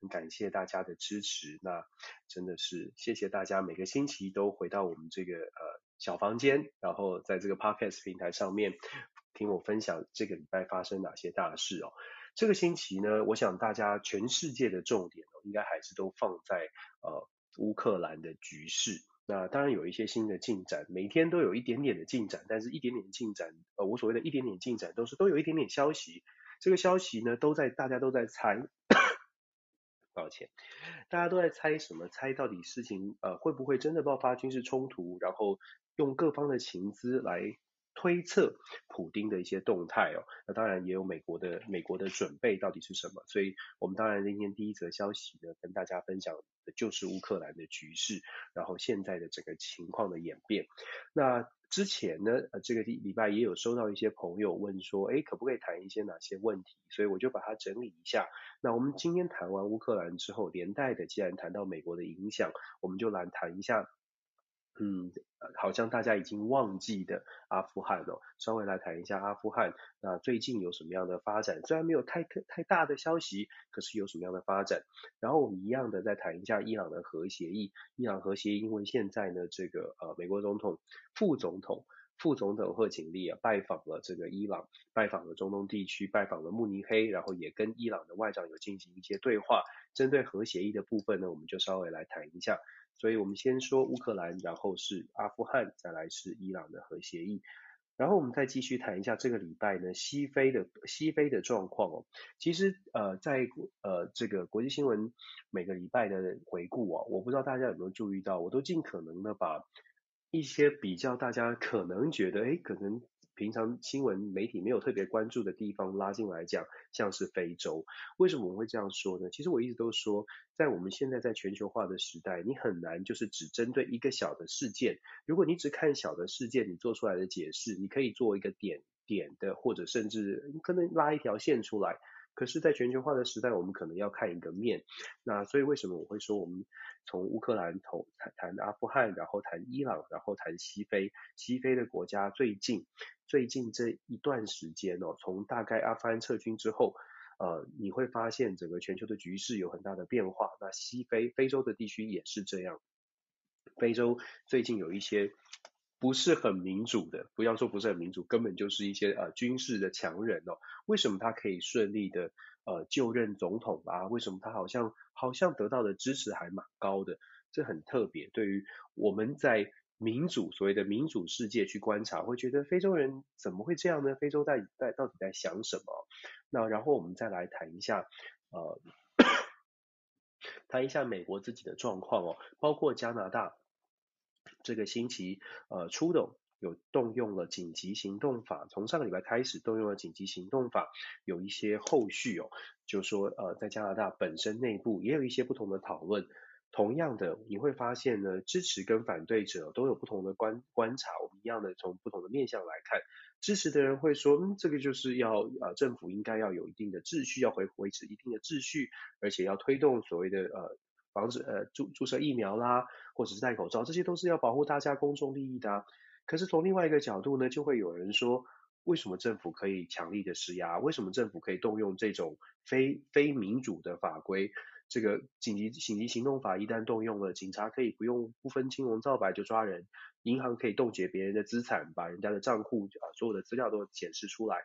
很感谢大家的支持，那真的是谢谢大家每个星期都回到我们这个呃小房间，然后在这个 Podcast 平台上面听我分享这个礼拜发生哪些大事哦。这个星期呢，我想大家全世界的重点哦，应该还是都放在呃乌克兰的局势。那当然有一些新的进展，每天都有一点点的进展，但是一点点进展，呃，我所谓的一点点进展，都是都有一点点消息。这个消息呢，都在大家都在猜，抱歉，大家都在猜什么？猜到底事情呃会不会真的爆发军事冲突？然后用各方的情资来。推测普丁的一些动态哦，那当然也有美国的美国的准备到底是什么？所以我们当然今天第一则消息呢，跟大家分享的就是乌克兰的局势，然后现在的整个情况的演变。那之前呢，呃，这个礼拜也有收到一些朋友问说，诶，可不可以谈一些哪些问题？所以我就把它整理一下。那我们今天谈完乌克兰之后，连带的既然谈到美国的影响，我们就来谈一下。嗯，好像大家已经忘记的阿富汗哦，稍微来谈一下阿富汗。那最近有什么样的发展？虽然没有太太大的消息，可是有什么样的发展？然后我们一样的再谈一下伊朗的核协议。伊朗核协议，因为现在呢，这个呃，美国总统、副总统、副总统贺锦丽啊，拜访了这个伊朗，拜访了中东地区，拜访了慕尼黑，然后也跟伊朗的外长有进行一些对话。针对核协议的部分呢，我们就稍微来谈一下。所以我们先说乌克兰，然后是阿富汗，再来是伊朗的核协议，然后我们再继续谈一下这个礼拜呢，西非的西非的状况哦。其实呃在呃这个国际新闻每个礼拜的回顾啊，我不知道大家有没有注意到，我都尽可能的把一些比较大家可能觉得诶可能。平常新闻媒体没有特别关注的地方拉进来讲，像是非洲，为什么我会这样说呢？其实我一直都说，在我们现在在全球化的时代，你很难就是只针对一个小的事件。如果你只看小的事件，你做出来的解释，你可以做一个点点的，或者甚至你可能拉一条线出来。可是，在全球化的时代，我们可能要看一个面。那所以，为什么我会说，我们从乌克兰谈谈阿富汗，然后谈伊朗，然后谈西非，西非的国家最近最近这一段时间哦，从大概阿富汗撤军之后，呃，你会发现整个全球的局势有很大的变化。那西非非洲的地区也是这样，非洲最近有一些。不是很民主的，不要说不是很民主，根本就是一些呃军事的强人哦。为什么他可以顺利的呃就任总统啊？为什么他好像好像得到的支持还蛮高的？这很特别。对于我们在民主所谓的民主世界去观察，会觉得非洲人怎么会这样呢？非洲在在到底在想什么？那然后我们再来谈一下呃 谈一下美国自己的状况哦，包括加拿大。这个星期，呃，出动有动用了紧急行动法，从上个礼拜开始动用了紧急行动法，有一些后续哦，就说呃，在加拿大本身内部也有一些不同的讨论。同样的，你会发现呢，支持跟反对者都有不同的观观察。我们一样的从不同的面向来看，支持的人会说，嗯，这个就是要呃，政府应该要有一定的秩序，要维维持一定的秩序，而且要推动所谓的呃。防止呃注注射疫苗啦，或者是戴口罩，这些都是要保护大家公众利益的。可是从另外一个角度呢，就会有人说，为什么政府可以强力的施压？为什么政府可以动用这种非非民主的法规？这个紧急紧急行动法一旦动用了，警察可以不用不分青红皂白就抓人，银行可以冻结别人的资产，把人家的账户啊所有的资料都显示出来。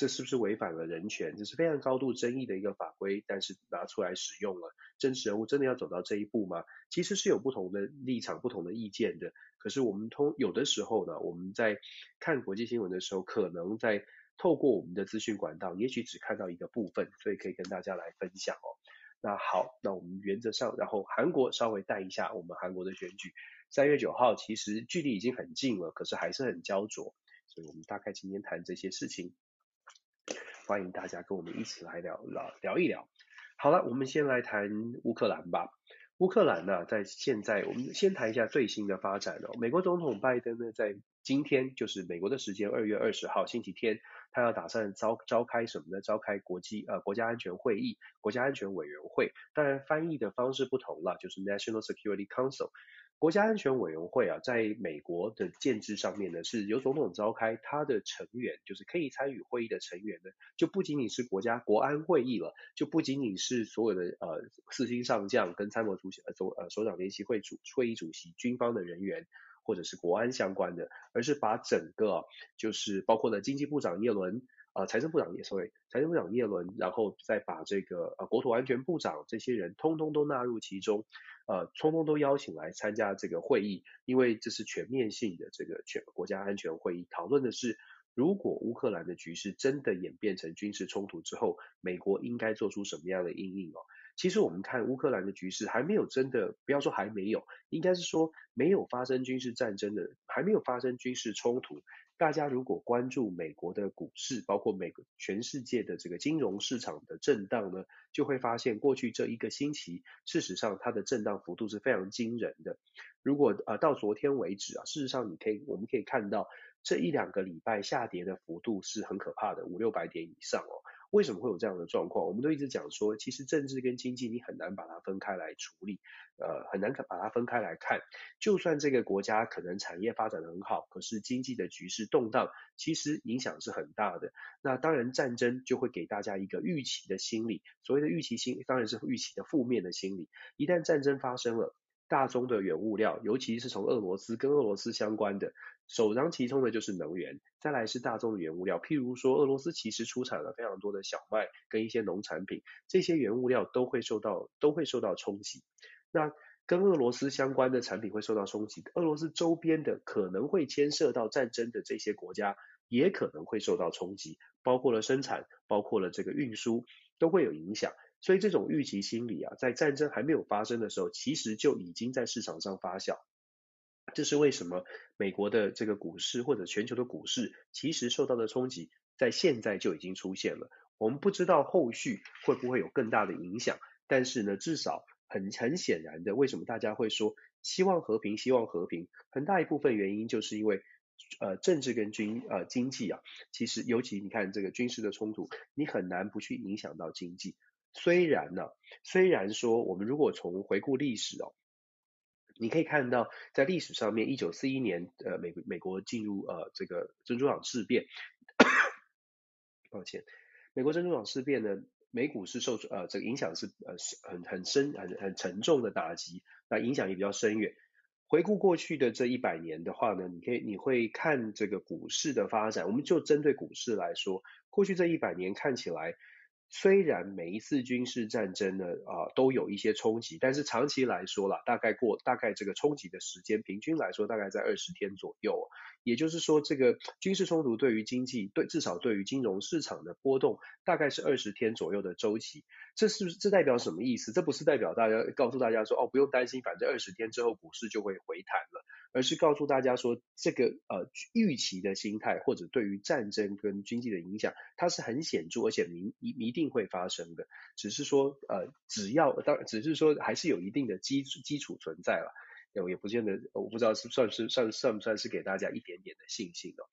这是不是违反了人权？这是非常高度争议的一个法规，但是拿出来使用了，真实人物真的要走到这一步吗？其实是有不同的立场、不同的意见的。可是我们通有的时候呢，我们在看国际新闻的时候，可能在透过我们的资讯管道，也许只看到一个部分，所以可以跟大家来分享哦。那好，那我们原则上，然后韩国稍微带一下我们韩国的选举，三月九号其实距离已经很近了，可是还是很焦灼，所以我们大概今天谈这些事情。欢迎大家跟我们一起来聊聊聊一聊。好了，我们先来谈乌克兰吧。乌克兰呢，在现在我们先谈一下最新的发展哦。美国总统拜登呢，在今天就是美国的时间二月二十号星期天，他要打算召召开什么呢？召开国际呃国家安全会议、国家安全委员会。当然翻译的方式不同了，就是 National Security Council。国家安全委员会啊，在美国的建制上面呢，是由总统召开，他的成员就是可以参与会议的成员呢，就不仅仅是国家国安会议了，就不仅仅是所有的呃四星上将跟参谋主席呃总呃首长联席会主会议主席军方的人员，或者是国安相关的，而是把整个就是包括了经济部长叶伦。啊、财政部长也所谓财政部长叶伦，然后再把这个呃国土安全部长这些人通通都纳入其中，呃，通通都邀请来参加这个会议，因为这是全面性的这个全国家安全会议，讨论的是如果乌克兰的局势真的演变成军事冲突之后，美国应该做出什么样的应应哦。其实我们看乌克兰的局势还没有真的，不要说还没有，应该是说没有发生军事战争的，还没有发生军事冲突。大家如果关注美国的股市，包括美国全世界的这个金融市场的震荡呢，就会发现过去这一个星期，事实上它的震荡幅度是非常惊人的。如果呃到昨天为止啊，事实上你可以我们可以看到这一两个礼拜下跌的幅度是很可怕的，五六百点以上哦。为什么会有这样的状况？我们都一直讲说，其实政治跟经济你很难把它分开来处理，呃，很难把它分开来看。就算这个国家可能产业发展得很好，可是经济的局势动荡，其实影响是很大的。那当然，战争就会给大家一个预期的心理，所谓的预期心，当然是预期的负面的心理。一旦战争发生了，大宗的原物料，尤其是从俄罗斯跟俄罗斯相关的，首当其冲的就是能源，再来是大宗的原物料，譬如说俄罗斯其实出产了非常多的小麦跟一些农产品，这些原物料都会受到都会受到冲击。那跟俄罗斯相关的产品会受到冲击，俄罗斯周边的可能会牵涉到战争的这些国家也可能会受到冲击，包括了生产，包括了这个运输都会有影响。所以这种预期心理啊，在战争还没有发生的时候，其实就已经在市场上发酵。这是为什么美国的这个股市或者全球的股市，其实受到的冲击，在现在就已经出现了。我们不知道后续会不会有更大的影响，但是呢，至少很很显然的，为什么大家会说希望和平，希望和平？很大一部分原因就是因为，呃，政治跟军呃经济啊，其实尤其你看这个军事的冲突，你很难不去影响到经济。虽然呢，虽然说我们如果从回顾历史哦，你可以看到在历史上面，一九四一年呃美国美国进入呃这个珍珠港事变，抱歉，美国珍珠港事变呢，美股是受呃这个影响是呃很很深很很沉重的打击，那影响也比较深远。回顾过去的这一百年的话呢，你可以你会看这个股市的发展，我们就针对股市来说，过去这一百年看起来。虽然每一次军事战争呢，啊、都有一些冲击，但是长期来说啦，大概过大概这个冲击的时间，平均来说大概在二十天左右。也就是说，这个军事冲突对于经济，对至少对于金融市场的波动，大概是二十天左右的周期。这是不是这代表什么意思？这不是代表大家告诉大家说，哦，不用担心，反正二十天之后股市就会回弹了。而是告诉大家说，这个呃预期的心态，或者对于战争跟经济的影响，它是很显著，而且明一一定会发生的。只是说呃，只要当，只是说还是有一定的基基础存在了，也也不见得，我不知道是算是算算不算是给大家一点点的信心哦。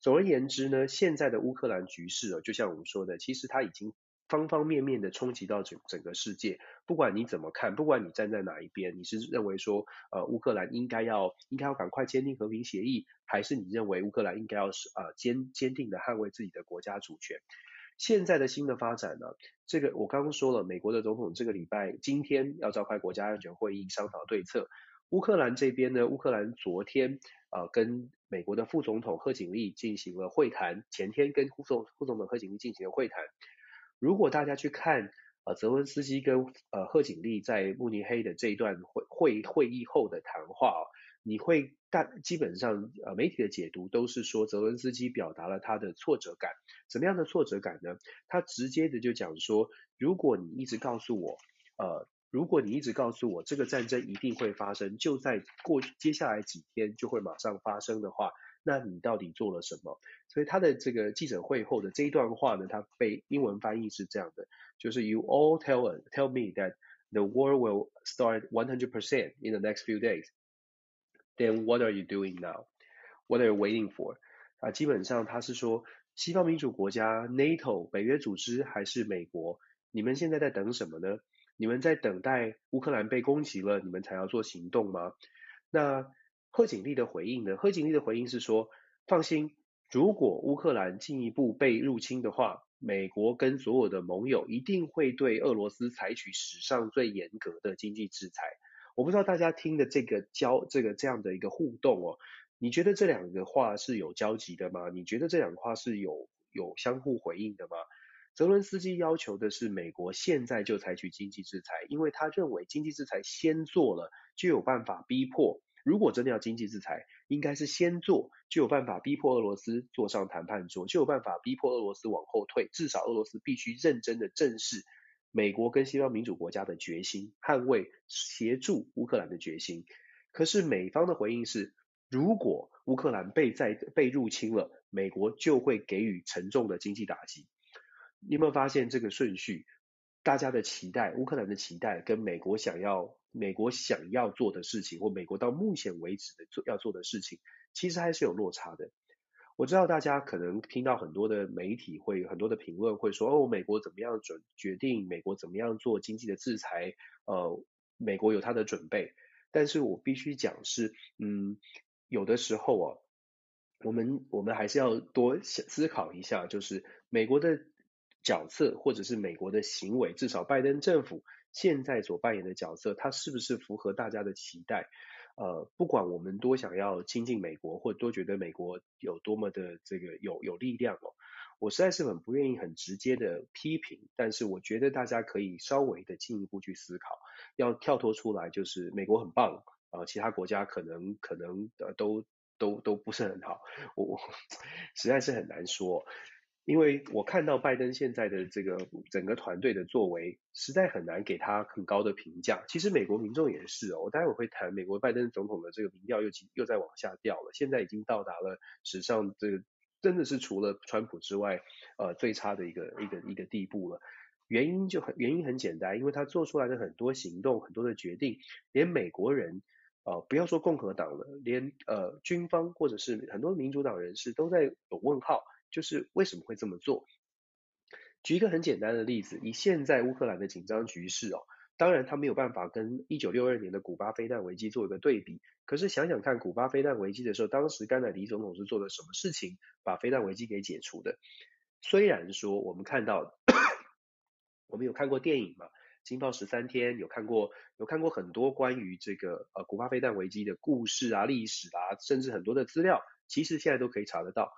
总而言之呢，现在的乌克兰局势哦，就像我们说的，其实它已经。方方面面的冲击到整整个世界，不管你怎么看，不管你站在哪一边，你是认为说，呃，乌克兰应该要应该要赶快签订和平协议，还是你认为乌克兰应该要是呃坚坚定的捍卫自己的国家主权？现在的新的发展呢，这个我刚刚说了，美国的总统这个礼拜今天要召开国家安全会议商讨对策。乌克兰这边呢，乌克兰昨天呃跟美国的副总统贺锦丽进行了会谈，前天跟副总副总统贺锦丽进行了会谈。如果大家去看呃泽文斯基跟呃贺锦丽在慕尼黑的这一段会会会议后的谈话哦，你会大基本上呃媒体的解读都是说泽文斯基表达了他的挫折感，怎么样的挫折感呢？他直接的就讲说，如果你一直告诉我呃如果你一直告诉我这个战争一定会发生，就在过接下来几天就会马上发生的话。那你到底做了什么？所以他的这个记者会后的这一段话呢，他被英文翻译是这样的，就是 You all tell tell me that the war will start 100% in the next few days. Then what are you doing now? What are you waiting for? 啊，基本上他是说，西方民主国家、NATO、北约组织还是美国，你们现在在等什么呢？你们在等待乌克兰被攻击了，你们才要做行动吗？那贺锦丽的回应呢？贺锦丽的回应是说，放心，如果乌克兰进一步被入侵的话，美国跟所有的盟友一定会对俄罗斯采取史上最严格的经济制裁。我不知道大家听的这个交这个这样的一个互动哦，你觉得这两个话是有交集的吗？你觉得这两个话是有有相互回应的吗？泽伦斯基要求的是美国现在就采取经济制裁，因为他认为经济制裁先做了就有办法逼迫。如果真的要经济制裁，应该是先做，就有办法逼迫俄罗斯坐上谈判桌，就有办法逼迫俄罗斯往后退。至少俄罗斯必须认真的正视美国跟西方民主国家的决心，捍卫协助乌克兰的决心。可是美方的回应是，如果乌克兰被在被入侵了，美国就会给予沉重的经济打击。你有没有发现这个顺序？大家的期待，乌克兰的期待，跟美国想要。美国想要做的事情，或美国到目前为止的做要做的事情，其实还是有落差的。我知道大家可能听到很多的媒体会很多的评论，会说哦，美国怎么样准决定，美国怎么样做经济的制裁，呃，美国有他的准备。但是我必须讲是，嗯，有的时候啊，我们我们还是要多思考一下，就是美国的角色或者是美国的行为，至少拜登政府。现在所扮演的角色，它是不是符合大家的期待？呃，不管我们多想要亲近美国，或多觉得美国有多么的这个有有力量哦，我实在是很不愿意很直接的批评。但是我觉得大家可以稍微的进一步去思考，要跳脱出来，就是美国很棒啊，呃，其他国家可能可能呃都都都不是很好，我我 实在是很难说。因为我看到拜登现在的这个整个团队的作为，实在很难给他很高的评价。其实美国民众也是哦，我待会会谈美国拜登总统的这个民调又又在往下掉了，现在已经到达了史上这个真的是除了川普之外，呃最差的一个一个一个地步了。原因就很原因很简单，因为他做出来的很多行动、很多的决定，连美国人呃不要说共和党了，连呃军方或者是很多民主党人士都在有问号。就是为什么会这么做？举一个很简单的例子，以现在乌克兰的紧张局势哦，当然他没有办法跟一九六二年的古巴飞弹危机做一个对比。可是想想看，古巴飞弹危机的时候，当时甘乃迪总统是做了什么事情，把飞弹危机给解除的？虽然说我们看到，我们有看过电影嘛，《惊爆十三天》，有看过有看过很多关于这个呃古巴飞弹危机的故事啊、历史啊，甚至很多的资料，其实现在都可以查得到。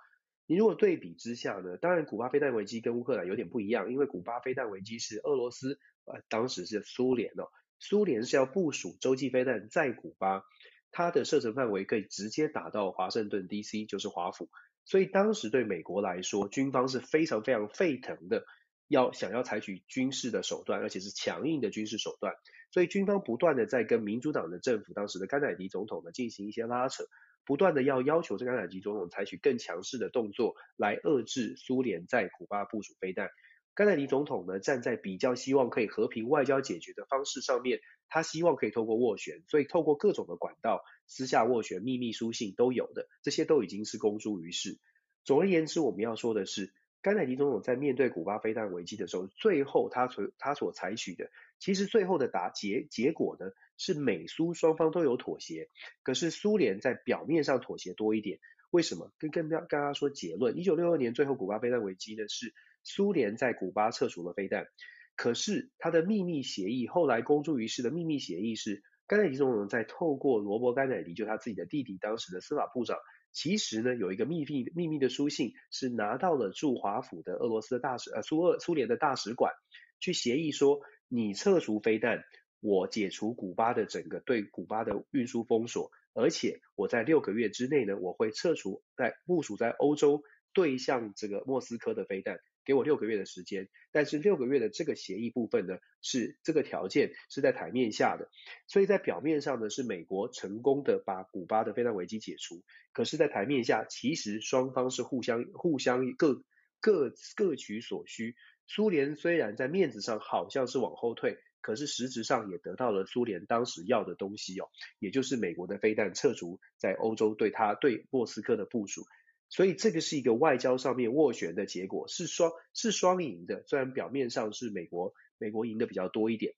你如果对比之下呢，当然古巴飞弹危机跟乌克兰有点不一样，因为古巴飞弹危机是俄罗斯，呃，当时是苏联哦，苏联是要部署洲际飞弹在古巴，它的射程范围可以直接打到华盛顿 DC，就是华府，所以当时对美国来说，军方是非常非常沸腾的，要想要采取军事的手段，而且是强硬的军事手段，所以军方不断的在跟民主党的政府，当时的甘乃迪总统呢进行一些拉扯。不断的要要求这个甘乃迪总统采取更强势的动作来遏制苏联在古巴部署飞弹。甘乃迪总统呢站在比较希望可以和平外交解决的方式上面，他希望可以透过斡旋，所以透过各种的管道私下斡旋、秘密书信都有的，这些都已经是公诸于世。总而言之，我们要说的是，甘乃迪总统在面对古巴飞弹危机的时候，最后他所他所采取的，其实最后的答结结果呢？是美苏双方都有妥协，可是苏联在表面上妥协多一点。为什么？跟跟大家说结论，一九六二年最后古巴飞弹危机呢，是苏联在古巴撤除了飞弹，可是他的秘密协议后来公诸于世的秘密协议是，甘乃迪总统在透过罗伯甘乃迪，就他自己的弟弟，当时的司法部长，其实呢有一个秘密秘密的书信，是拿到了驻华府的俄罗斯的大使呃苏俄苏联的大使馆，去协议说，你撤除飞弹。我解除古巴的整个对古巴的运输封锁，而且我在六个月之内呢，我会撤除在部署在欧洲对向这个莫斯科的飞弹，给我六个月的时间。但是六个月的这个协议部分呢，是这个条件是在台面下的，所以在表面上呢是美国成功的把古巴的飞弹危机解除，可是，在台面下其实双方是互相互相各各各取所需。苏联虽然在面子上好像是往后退。可是实质上也得到了苏联当时要的东西哦，也就是美国的飞弹撤除在欧洲对它对莫斯科的部署，所以这个是一个外交上面斡旋的结果，是双是双赢的。虽然表面上是美国美国赢的比较多一点，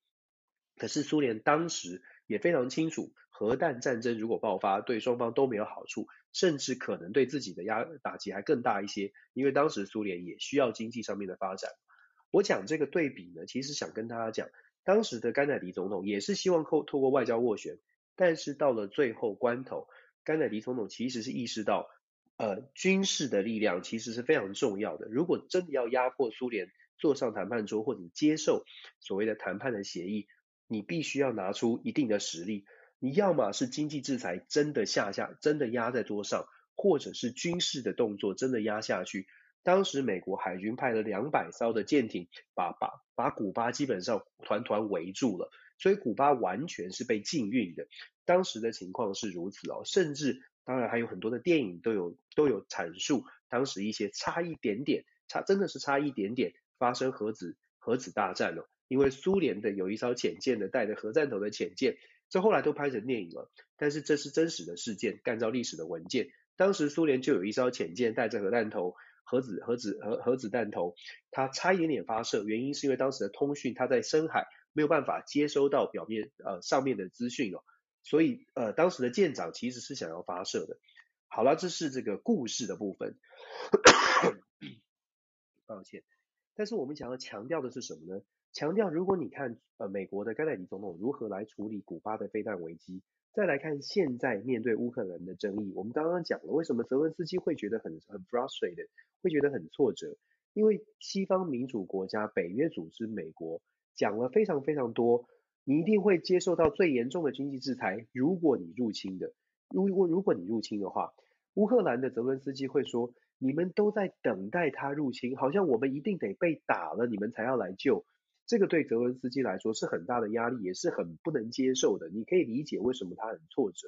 可是苏联当时也非常清楚，核弹战争如果爆发，对双方都没有好处，甚至可能对自己的压打击还更大一些，因为当时苏联也需要经济上面的发展。我讲这个对比呢，其实想跟大家讲，当时的甘乃迪总统也是希望透透过外交斡旋，但是到了最后关头，甘乃迪总统其实是意识到，呃，军事的力量其实是非常重要的。如果真的要压迫苏联坐上谈判桌或者接受所谓的谈判的协议，你必须要拿出一定的实力。你要么是经济制裁真的下下，真的压在桌上，或者是军事的动作真的压下去。当时美国海军派了两百艘的舰艇把，把把古巴基本上团团围住了，所以古巴完全是被禁运的。当时的情况是如此哦，甚至当然还有很多的电影都有都有阐述当时一些差一点点，差真的是差一点点发生核子核子大战了，因为苏联的有一艘潜舰的带着核弹头的潜舰，这后来都拍成电影了，但是这是真实的事件，按照历史的文件，当时苏联就有一艘潜舰带着核弹头。核子核子核核子弹头，它差一点点发射，原因是因为当时的通讯它在深海没有办法接收到表面呃上面的资讯哦，所以呃当时的舰长其实是想要发射的。好了，这是这个故事的部分，抱歉，但是我们想要强调的是什么呢？强调如果你看呃美国的甘乃迪总统如何来处理古巴的飞弹危机。再来看现在面对乌克兰的争议，我们刚刚讲了为什么泽文斯基会觉得很很 frustrated，会觉得很挫折，因为西方民主国家、北约组织、美国讲了非常非常多，你一定会接受到最严重的经济制裁，如果你入侵的，如果如果你入侵的话，乌克兰的泽文斯基会说，你们都在等待他入侵，好像我们一定得被打了，你们才要来救。这个对泽文斯基来说是很大的压力，也是很不能接受的。你可以理解为什么他很挫折。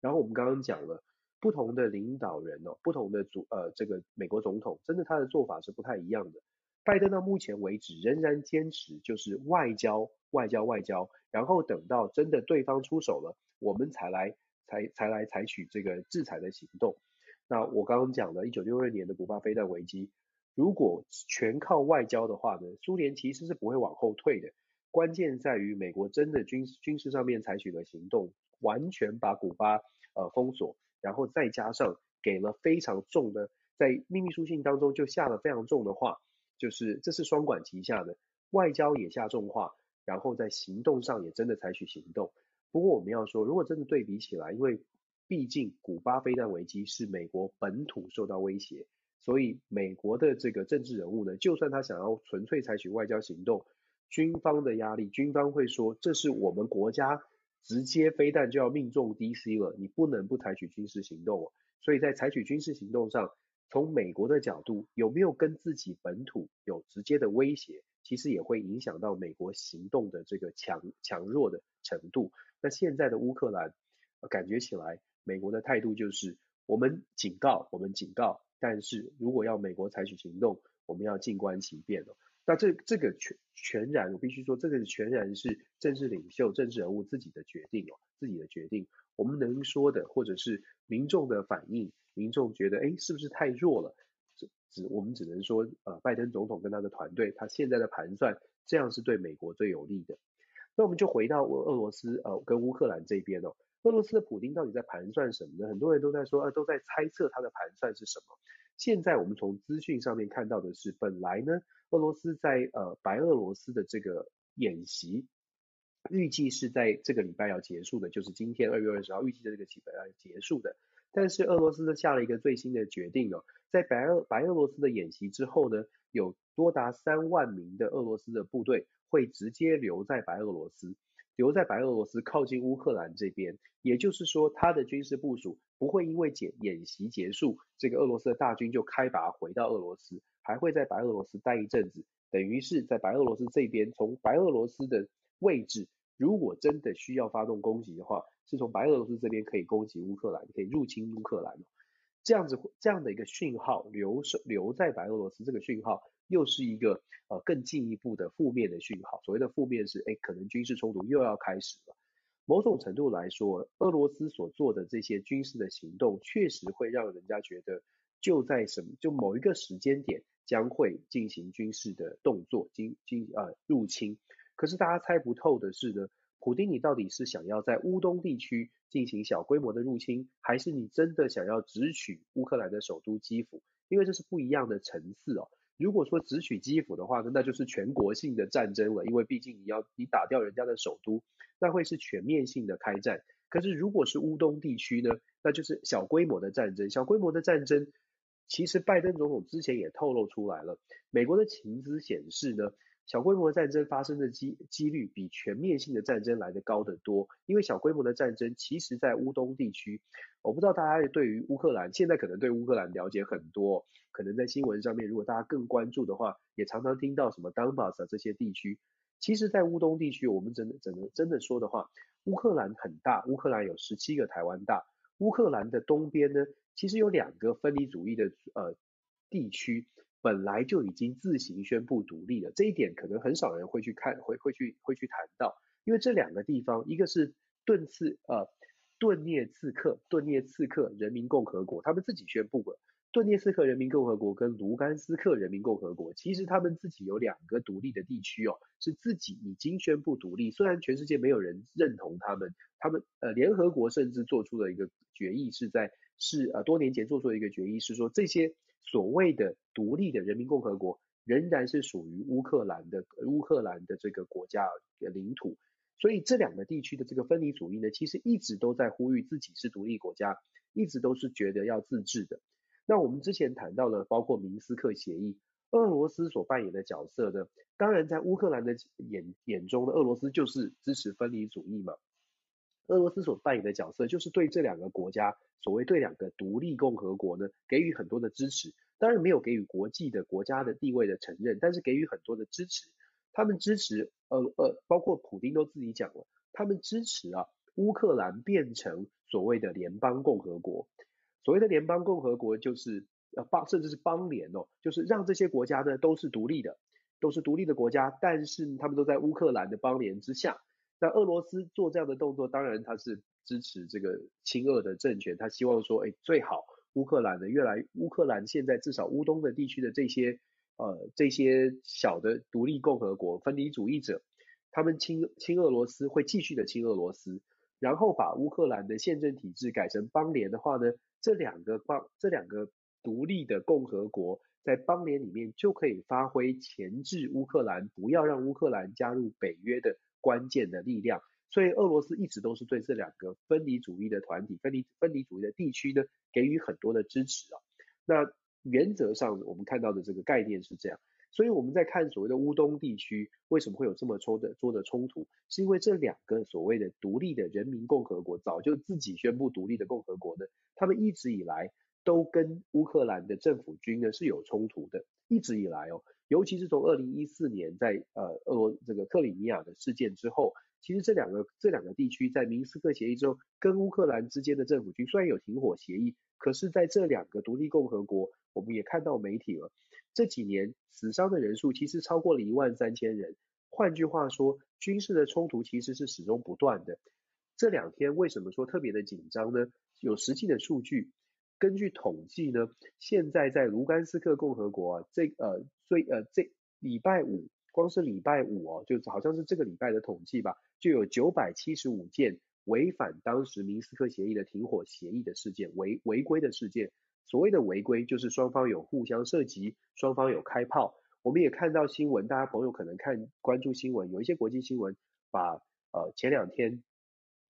然后我们刚刚讲了，不同的领导人哦，不同的主呃这个美国总统，真的他的做法是不太一样的。拜登到目前为止仍然坚持就是外交外交外交，然后等到真的对方出手了，我们才来才才来采取这个制裁的行动。那我刚刚讲了，一九六二年的古巴飞弹危机。如果全靠外交的话呢，苏联其实是不会往后退的。关键在于美国真的军军事上面采取了行动，完全把古巴呃封锁，然后再加上给了非常重的，在秘密书信当中就下了非常重的话，就是这是双管齐下的，外交也下重话，然后在行动上也真的采取行动。不过我们要说，如果真的对比起来，因为毕竟古巴飞弹危机是美国本土受到威胁。所以美国的这个政治人物呢，就算他想要纯粹采取外交行动，军方的压力，军方会说，这是我们国家直接飞弹就要命中 DC 了，你不能不采取军事行动。所以在采取军事行动上，从美国的角度，有没有跟自己本土有直接的威胁，其实也会影响到美国行动的这个强强弱的程度。那现在的乌克兰，感觉起来，美国的态度就是，我们警告，我们警告。但是如果要美国采取行动，我们要静观其变哦。那这这个全全然，我必须说，这个全然是政治领袖、政治人物自己的决定哦，自己的决定。我们能说的，或者是民众的反应，民众觉得，哎，是不是太弱了？只只我们只能说，呃，拜登总统跟他的团队，他现在的盘算，这样是对美国最有利的。那我们就回到俄俄罗斯，呃，跟乌克兰这边哦。俄罗斯的普京到底在盘算什么呢？很多人都在说，呃，都在猜测他的盘算是什么。现在我们从资讯上面看到的是，本来呢，俄罗斯在呃白俄罗斯的这个演习，预计是在这个礼拜要结束的，就是今天二月二十号，预计的这个礼拜要结束的。但是俄罗斯呢下了一个最新的决定哦，在白俄白俄罗斯的演习之后呢，有多达三万名的俄罗斯的部队会直接留在白俄罗斯。留在白俄罗斯靠近乌克兰这边，也就是说，他的军事部署不会因为演演习结束，这个俄罗斯的大军就开拔回到俄罗斯，还会在白俄罗斯待一阵子，等于是在白俄罗斯这边，从白俄罗斯的位置，如果真的需要发动攻击的话，是从白俄罗斯这边可以攻击乌克兰，可以入侵乌克兰，这样子这样的一个讯号留留在白俄罗斯这个讯号。又是一个呃更进一步的负面的讯号。所谓的负面是，哎，可能军事冲突又要开始了。某种程度来说，俄罗斯所做的这些军事的行动，确实会让人家觉得，就在什么，就某一个时间点将会进行军事的动作，进进呃入侵。可是大家猜不透的是呢，普丁，你到底是想要在乌东地区进行小规模的入侵，还是你真的想要直取乌克兰的首都基辅？因为这是不一样的层次哦。如果说只取基辅的话呢，那就是全国性的战争了，因为毕竟你要你打掉人家的首都，那会是全面性的开战。可是如果是乌东地区呢，那就是小规模的战争。小规模的战争，其实拜登总统之前也透露出来了，美国的情资显示呢，小规模的战争发生的机几率比全面性的战争来得高得多。因为小规模的战争，其实在乌东地区，我不知道大家对于乌克兰现在可能对乌克兰了解很多。可能在新闻上面，如果大家更关注的话，也常常听到什么 Donbas 这些地区。其实，在乌东地区，我们真的、真的、真的说的话，乌克兰很大，乌克兰有十七个台湾大。乌克兰的东边呢，其实有两个分离主义的呃地区，本来就已经自行宣布独立了。这一点可能很少人会去看，会会去会去谈到，因为这两个地方，一个是顿次呃顿涅茨克顿涅茨克人民共和国，他们自己宣布了。顿涅茨克人民共和国跟卢甘斯克人民共和国，其实他们自己有两个独立的地区哦，是自己已经宣布独立。虽然全世界没有人认同他们，他们呃联合国甚至做出了一个决议，是在是呃多年前做出了一个决议，是说这些所谓的独立的人民共和国仍然是属于乌克兰的乌克兰的这个国家的领土。所以这两个地区的这个分离主义呢，其实一直都在呼吁自己是独立国家，一直都是觉得要自治的。那我们之前谈到了，包括明斯克协议，俄罗斯所扮演的角色呢，当然在乌克兰的眼眼中呢，俄罗斯就是支持分离主义嘛。俄罗斯所扮演的角色就是对这两个国家，所谓对两个独立共和国呢，给予很多的支持。当然没有给予国际的国家的地位的承认，但是给予很多的支持。他们支持，呃呃，包括普丁都自己讲了，他们支持啊，乌克兰变成所谓的联邦共和国。所谓的联邦共和国就是呃邦，甚至是邦联哦，就是让这些国家呢都是独立的，都是独立的国家，但是他们都在乌克兰的邦联之下。那俄罗斯做这样的动作，当然他是支持这个亲俄的政权，他希望说，哎，最好乌克兰的越来，乌克兰现在至少乌东的地区的这些呃这些小的独立共和国分离主义者，他们亲亲俄罗斯会继续的亲俄罗斯，然后把乌克兰的宪政体制改成邦联的话呢，这两个邦，这两个独立的共和国在邦联里面就可以发挥钳制乌克兰，不要让乌克兰加入北约的关键的力量。所以俄罗斯一直都是对这两个分离主义的团体、分离分离主义的地区呢，给予很多的支持啊。那原则上我们看到的这个概念是这样。所以我们在看所谓的乌东地区为什么会有这么多的多的冲突，是因为这两个所谓的独立的人民共和国早就自己宣布独立的共和国呢，他们一直以来都跟乌克兰的政府军呢是有冲突的，一直以来哦，尤其是从二零一四年在呃俄罗这个克里米亚的事件之后，其实这两个这两个地区在明斯克协议之后跟乌克兰之间的政府军虽然有停火协议，可是在这两个独立共和国，我们也看到媒体了。这几年死伤的人数其实超过了一万三千人。换句话说，军事的冲突其实是始终不断的。这两天为什么说特别的紧张呢？有实际的数据，根据统计呢，现在在卢甘斯克共和国啊，这呃所以呃这礼拜五，光是礼拜五哦，就好像是这个礼拜的统计吧，就有九百七十五件违反当时明斯克协议的停火协议的事件，违违规的事件。所谓的违规，就是双方有互相射击，双方有开炮。我们也看到新闻，大家朋友可能看关注新闻，有一些国际新闻把呃前两天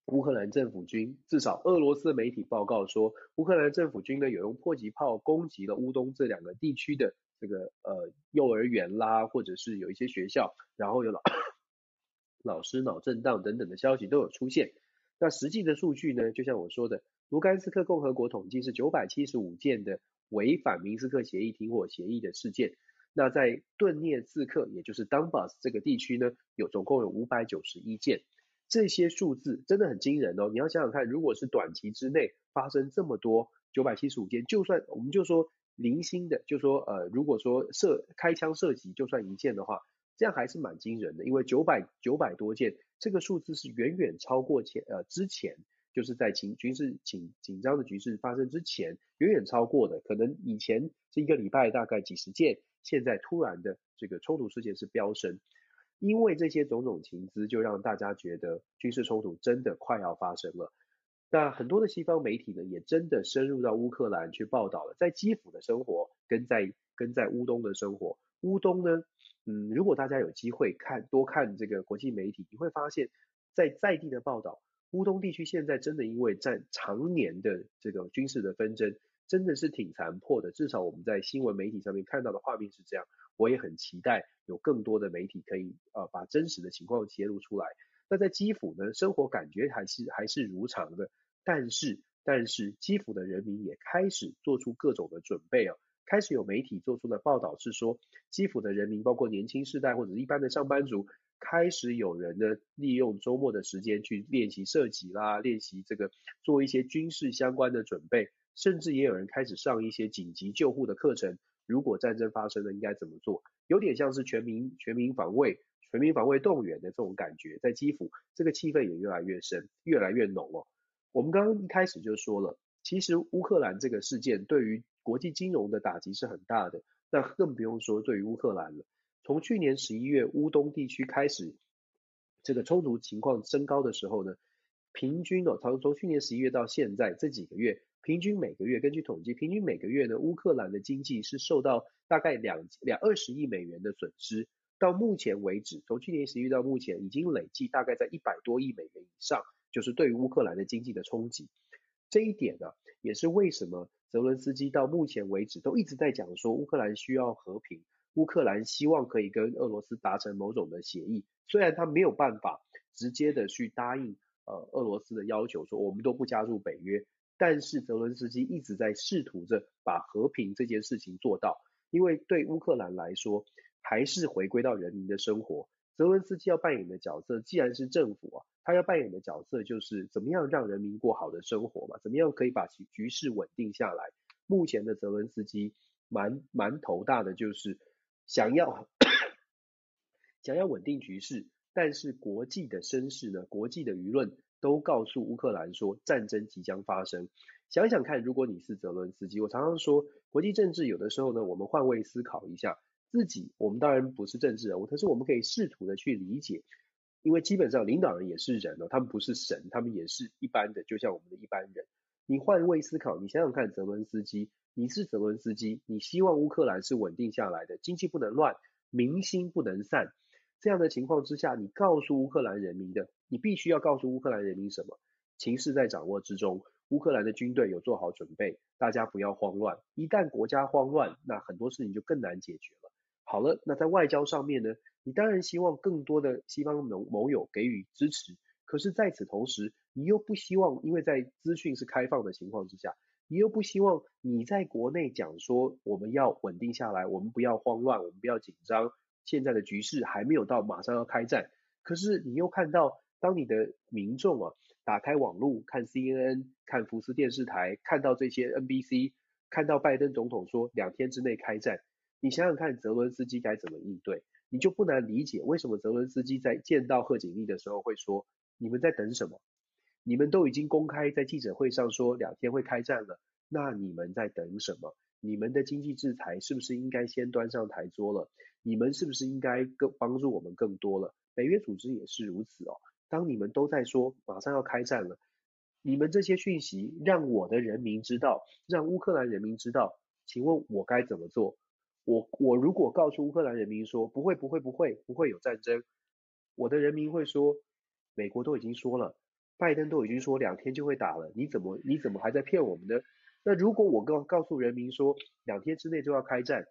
乌克兰政府军，至少俄罗斯媒体报告说，乌克兰政府军呢有用迫击炮攻击了乌东这两个地区的这个呃幼儿园啦，或者是有一些学校，然后有老老师脑震荡等等的消息都有出现。那实际的数据呢，就像我说的。卢甘斯克共和国统计是九百七十五件的违反明斯克协议停火协议的事件。那在顿涅茨克，也就是 Donbas 这个地区呢，有总共有五百九十一件。这些数字真的很惊人哦！你要想想看，如果是短期之内发生这么多九百七十五件，就算我们就说零星的，就说呃，如果说射开枪射击就算一件的话，这样还是蛮惊人的，因为九百九百多件，这个数字是远远超过前呃之前。就是在情军事紧紧张的局势发生之前，远远超过的，可能以前这一个礼拜大概几十件，现在突然的这个冲突事件是飙升。因为这些种种情资，就让大家觉得军事冲突真的快要发生了。那很多的西方媒体呢，也真的深入到乌克兰去报道了，在基辅的生活跟在跟在乌东的生活。乌东呢，嗯，如果大家有机会看多看这个国际媒体，你会发现在在地的报道，乌东地区现在真的因为在常年的这个军事的纷争，真的是挺残破的。至少我们在新闻媒体上面看到的画面是这样。我也很期待有更多的媒体可以呃把真实的情况揭露出来。那在基辅呢，生活感觉还是还是如常的。但是，但是基辅的人民也开始做出各种的准备啊，开始有媒体做出的报道是说，基辅的人民，包括年轻世代或者是一般的上班族，开始有人呢利用周末的时间去练习射击啦，练习这个做一些军事相关的准备，甚至也有人开始上一些紧急救护的课程。如果战争发生了，应该怎么做？有点像是全民全民防卫、全民防卫动员的这种感觉，在基辅这个气氛也越来越深，越来越浓哦。我们刚刚一开始就说了，其实乌克兰这个事件对于国际金融的打击是很大的，那更不用说对于乌克兰了。从去年十一月乌东地区开始这个冲突情况升高的时候呢，平均哦，从从去年十一月到现在这几个月，平均每个月根据统计，平均每个月呢，乌克兰的经济是受到大概两两二十亿美元的损失。到目前为止，从去年十一月到目前，已经累计大概在一百多亿美元以上。就是对于乌克兰的经济的冲击，这一点呢，也是为什么泽伦斯基到目前为止都一直在讲说乌克兰需要和平，乌克兰希望可以跟俄罗斯达成某种的协议，虽然他没有办法直接的去答应呃俄罗斯的要求，说我们都不加入北约，但是泽伦斯基一直在试图着把和平这件事情做到，因为对乌克兰来说，还是回归到人民的生活。泽伦斯基要扮演的角色，既然是政府啊，他要扮演的角色就是怎么样让人民过好的生活嘛，怎么样可以把局局势稳定下来。目前的泽伦斯基蛮蛮头大的，就是想要 想要稳定局势，但是国际的声势呢，国际的舆论都告诉乌克兰说战争即将发生。想想看，如果你是泽伦斯基，我常常说国际政治有的时候呢，我们换位思考一下。自己，我们当然不是政治人物，可是我们可以试图的去理解，因为基本上领导人也是人哦，他们不是神，他们也是一般的，就像我们的一般人。你换位思考，你想想看，泽伦斯基，你是泽伦斯基，你希望乌克兰是稳定下来的，经济不能乱，民心不能散，这样的情况之下，你告诉乌克兰人民的，你必须要告诉乌克兰人民什么？情势在掌握之中。乌克兰的军队有做好准备，大家不要慌乱。一旦国家慌乱，那很多事情就更难解决了。好了，那在外交上面呢，你当然希望更多的西方盟盟友给予支持，可是在此同时，你又不希望，因为在资讯是开放的情况之下，你又不希望你在国内讲说我们要稳定下来，我们不要慌乱，我们不要紧张，现在的局势还没有到马上要开战，可是你又看到，当你的民众啊。打开网络看 CNN，看福斯电视台，看到这些 NBC，看到拜登总统说两天之内开战，你想想看泽伦斯基该怎么应对，你就不难理解为什么泽伦斯基在见到贺锦丽的时候会说，你们在等什么？你们都已经公开在记者会上说两天会开战了，那你们在等什么？你们的经济制裁是不是应该先端上台桌了？你们是不是应该更帮助我们更多了？北约组织也是如此哦。当你们都在说马上要开战了，你们这些讯息让我的人民知道，让乌克兰人民知道，请问我该怎么做？我我如果告诉乌克兰人民说不会不会不会不会有战争，我的人民会说，美国都已经说了，拜登都已经说两天就会打了，你怎么你怎么还在骗我们呢？那如果我告告诉人民说两天之内就要开战，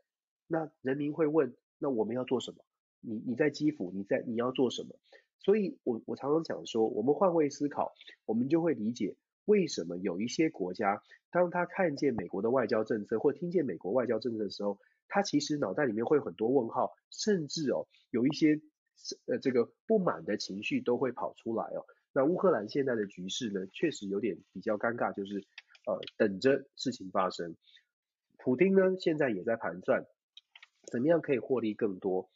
那人民会问，那我们要做什么？你你在基辅，你在你要做什么？所以我我常常讲说，我们换位思考，我们就会理解为什么有一些国家，当他看见美国的外交政策或听见美国外交政策的时候，他其实脑袋里面会有很多问号，甚至哦有一些呃这个不满的情绪都会跑出来哦。那乌克兰现在的局势呢，确实有点比较尴尬，就是呃等着事情发生。普丁呢现在也在盘算，怎么样可以获利更多。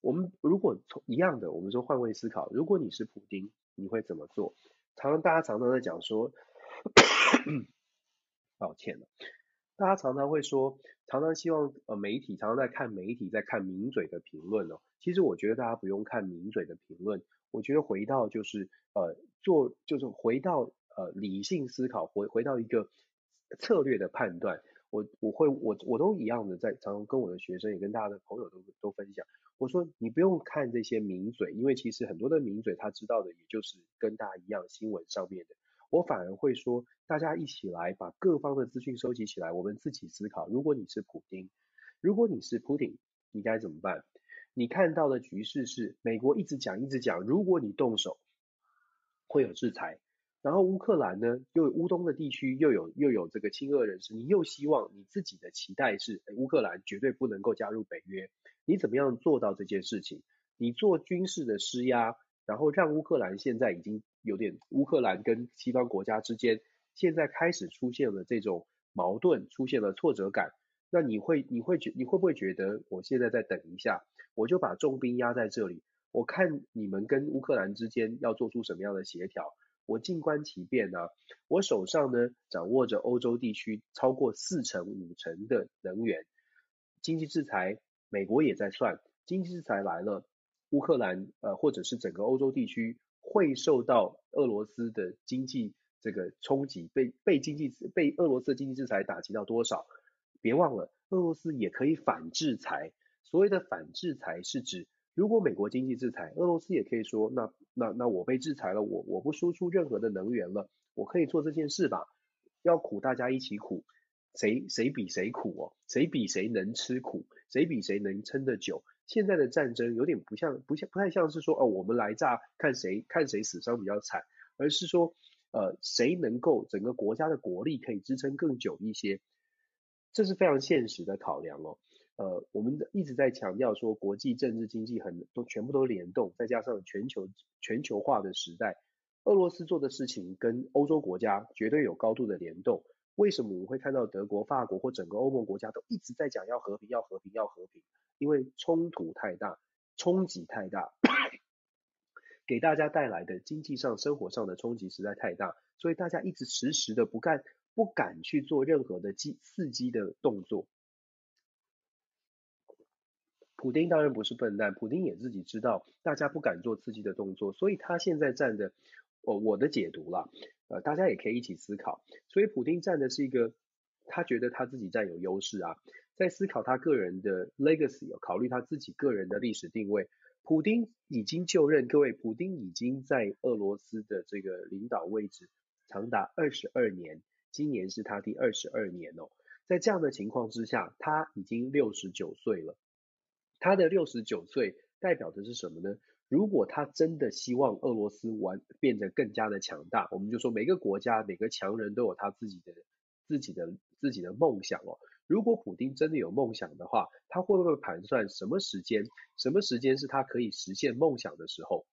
我们如果从一样的，我们说换位思考，如果你是普丁，你会怎么做？常常大家常常在讲说，抱歉了，大家常常会说，常常希望呃媒体常常在看媒体，在看名嘴的评论哦。其实我觉得大家不用看名嘴的评论，我觉得回到就是呃做就是回到呃理性思考，回回到一个策略的判断。我我会我我都一样的在常常跟我的学生也跟大家的朋友都都分享，我说你不用看这些名嘴，因为其实很多的名嘴他知道的也就是跟大家一样新闻上面的。我反而会说，大家一起来把各方的资讯收集起来，我们自己思考。如果你是普丁，如果你是普丁，你该怎么办？你看到的局势是美国一直讲一直讲，如果你动手会有制裁，然后乌克兰呢又有乌东的地区又有又有这个亲俄人士，你又希望你自己的期待是乌克兰绝对不能够加入北约，你怎么样做到这件事情？你做军事的施压，然后让乌克兰现在已经。有点乌克兰跟西方国家之间现在开始出现了这种矛盾，出现了挫折感。那你会你会觉你会不会觉得我现在再等一下，我就把重兵压在这里，我看你们跟乌克兰之间要做出什么样的协调，我静观其变呢？我手上呢掌握着欧洲地区超过四成五成的能源，经济制裁美国也在算，经济制裁来了，乌克兰呃或者是整个欧洲地区。会受到俄罗斯的经济这个冲击，被被经济被俄罗斯的经济制裁打击到多少？别忘了，俄罗斯也可以反制裁。所谓的反制裁是指，如果美国经济制裁，俄罗斯也可以说，那那那我被制裁了，我我不输出任何的能源了，我可以做这件事吧？要苦大家一起苦，谁谁比谁苦哦？谁比谁能吃苦？谁比谁能撑得久？现在的战争有点不像，不像，不太像是说，哦，我们来炸，看谁看谁死伤比较惨，而是说，呃，谁能够整个国家的国力可以支撑更久一些，这是非常现实的考量哦。呃，我们一直在强调说，国际政治经济很都全部都联动，再加上全球全球化的时代，俄罗斯做的事情跟欧洲国家绝对有高度的联动。为什么我们会看到德国、法国或整个欧盟国家都一直在讲要和平、要和平、要和平？因为冲突太大，冲击太大，给大家带来的经济上、生活上的冲击实在太大，所以大家一直迟迟的不干、不敢去做任何的激刺激的动作。普丁当然不是笨蛋，普丁也自己知道大家不敢做刺激的动作，所以他现在站的，我我的解读啦，呃，大家也可以一起思考。所以普丁站的是一个，他觉得他自己占有优势啊。在思考他个人的 legacy，考虑他自己个人的历史定位。普丁已经就任，各位，普丁已经在俄罗斯的这个领导位置长达二十二年，今年是他第二十二年哦。在这样的情况之下，他已经六十九岁了。他的六十九岁代表的是什么呢？如果他真的希望俄罗斯完变得更加的强大，我们就说每个国家每个强人都有他自己的自己的自己的梦想哦。如果普丁真的有梦想的话，他会不会盘算什么时间？什么时间是他可以实现梦想的时候？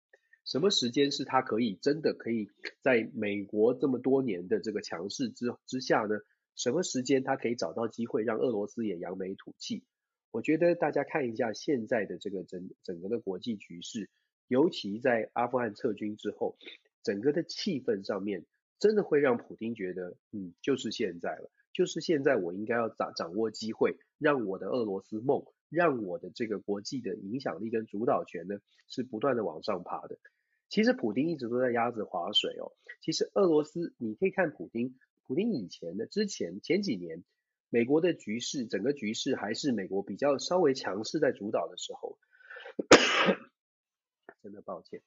什么时间是他可以真的可以在美国这么多年的这个强势之之下呢？什么时间他可以找到机会让俄罗斯也扬眉吐气？我觉得大家看一下现在的这个整整个的国际局势，尤其在阿富汗撤军之后，整个的气氛上面，真的会让普丁觉得，嗯，就是现在了。就是现在，我应该要掌掌握机会，让我的俄罗斯梦，让我的这个国际的影响力跟主导权呢，是不断的往上爬的。其实普丁一直都在鸭子划水哦。其实俄罗斯，你可以看普丁，普丁以前的之前前几年，美国的局势，整个局势还是美国比较稍微强势在主导的时候，真的抱歉，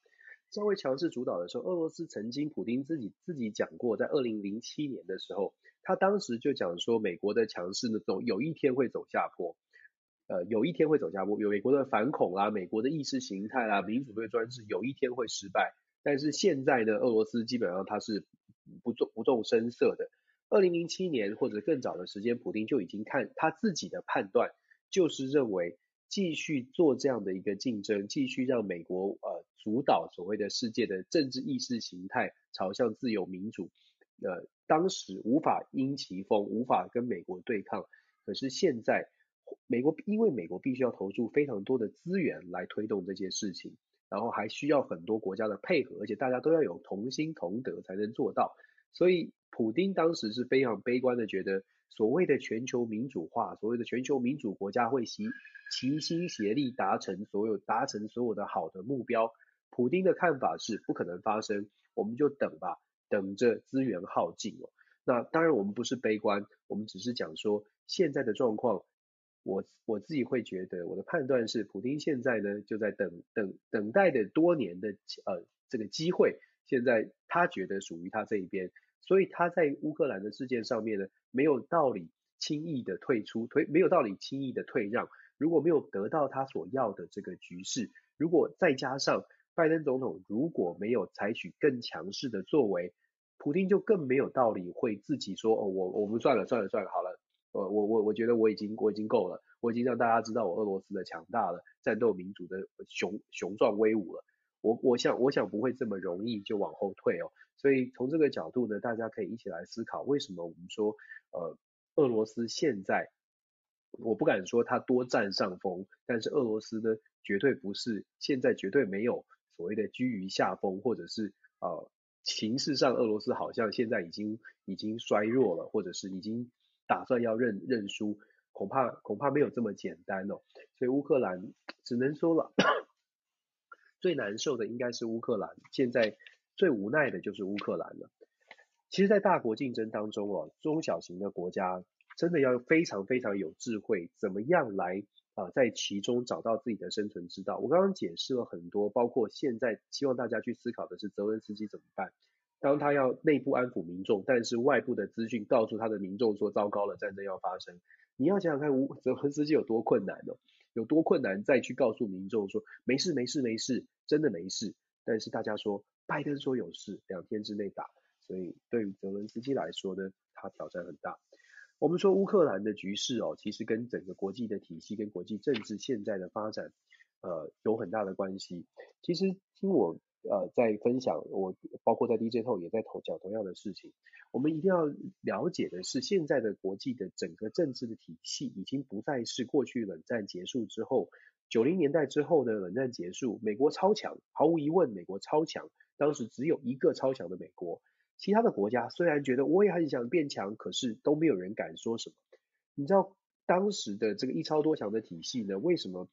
稍微强势主导的时候，俄罗斯曾经普丁自己自己讲过，在二零零七年的时候。他当时就讲说，美国的强势呢，总有一天会走下坡，呃，有一天会走下坡。有美国的反恐啦，美国的意识形态啦，民主对专制，有一天会失败。但是现在呢，俄罗斯基本上他是不动不动声色的。二零零七年或者更早的时间，普丁就已经看他自己的判断，就是认为继续做这样的一个竞争，继续让美国呃主导所谓的世界的政治意识形态朝向自由民主。呃，当时无法因其风，无法跟美国对抗。可是现在，美国因为美国必须要投注非常多的资源来推动这件事情，然后还需要很多国家的配合，而且大家都要有同心同德才能做到。所以普丁当时是非常悲观的，觉得所谓的全球民主化，所谓的全球民主国家会齐齐心协力达成所有达成所有的好的目标。普丁的看法是不可能发生，我们就等吧，等着资源耗尽哦。那当然我们不是悲观，我们只是讲说现在的状况。我我自己会觉得，我的判断是，普丁现在呢就在等等等待的多年的呃这个机会，现在他觉得属于他这一边，所以他在乌克兰的事件上面呢，没有道理轻易的退出，退没有道理轻易的退让。如果没有得到他所要的这个局势，如果再加上拜登总统如果没有采取更强势的作为，普丁就更没有道理会自己说哦，我我们算了算了算了，好了。呃，我我我觉得我已经我已经够了，我已经让大家知道我俄罗斯的强大了，战斗民族的雄雄壮威武了。我我想我想不会这么容易就往后退哦。所以从这个角度呢，大家可以一起来思考，为什么我们说呃俄罗斯现在，我不敢说他多占上风，但是俄罗斯呢绝对不是现在绝对没有所谓的居于下风，或者是呃形势上俄罗斯好像现在已经已经衰弱了，或者是已经。打算要认认输，恐怕恐怕没有这么简单哦。所以乌克兰只能说了，最难受的应该是乌克兰，现在最无奈的就是乌克兰了。其实，在大国竞争当中哦，中小型的国家真的要非常非常有智慧，怎么样来、啊，在其中找到自己的生存之道。我刚刚解释了很多，包括现在希望大家去思考的是泽伦斯基怎么办。当他要内部安抚民众，但是外部的资讯告诉他的民众说糟糕了，战争要发生。你要想想看，乌泽连斯基有多困难哦，有多困难再去告诉民众说没事没事没事，真的没事。但是大家说拜登说有事，两天之内打，所以对于泽连斯基来说呢，他挑战很大。我们说乌克兰的局势哦，其实跟整个国际的体系跟国际政治现在的发展，呃，有很大的关系。其实听我。呃，在分享我包括在 DJ 投也在讲同样的事情。我们一定要了解的是，现在的国际的整个政治的体系已经不再是过去冷战结束之后，九零年代之后的冷战结束，美国超强，毫无疑问，美国超强。当时只有一个超强的美国，其他的国家虽然觉得我也很想变强，可是都没有人敢说什么。你知道当时的这个一超多强的体系呢？为什么？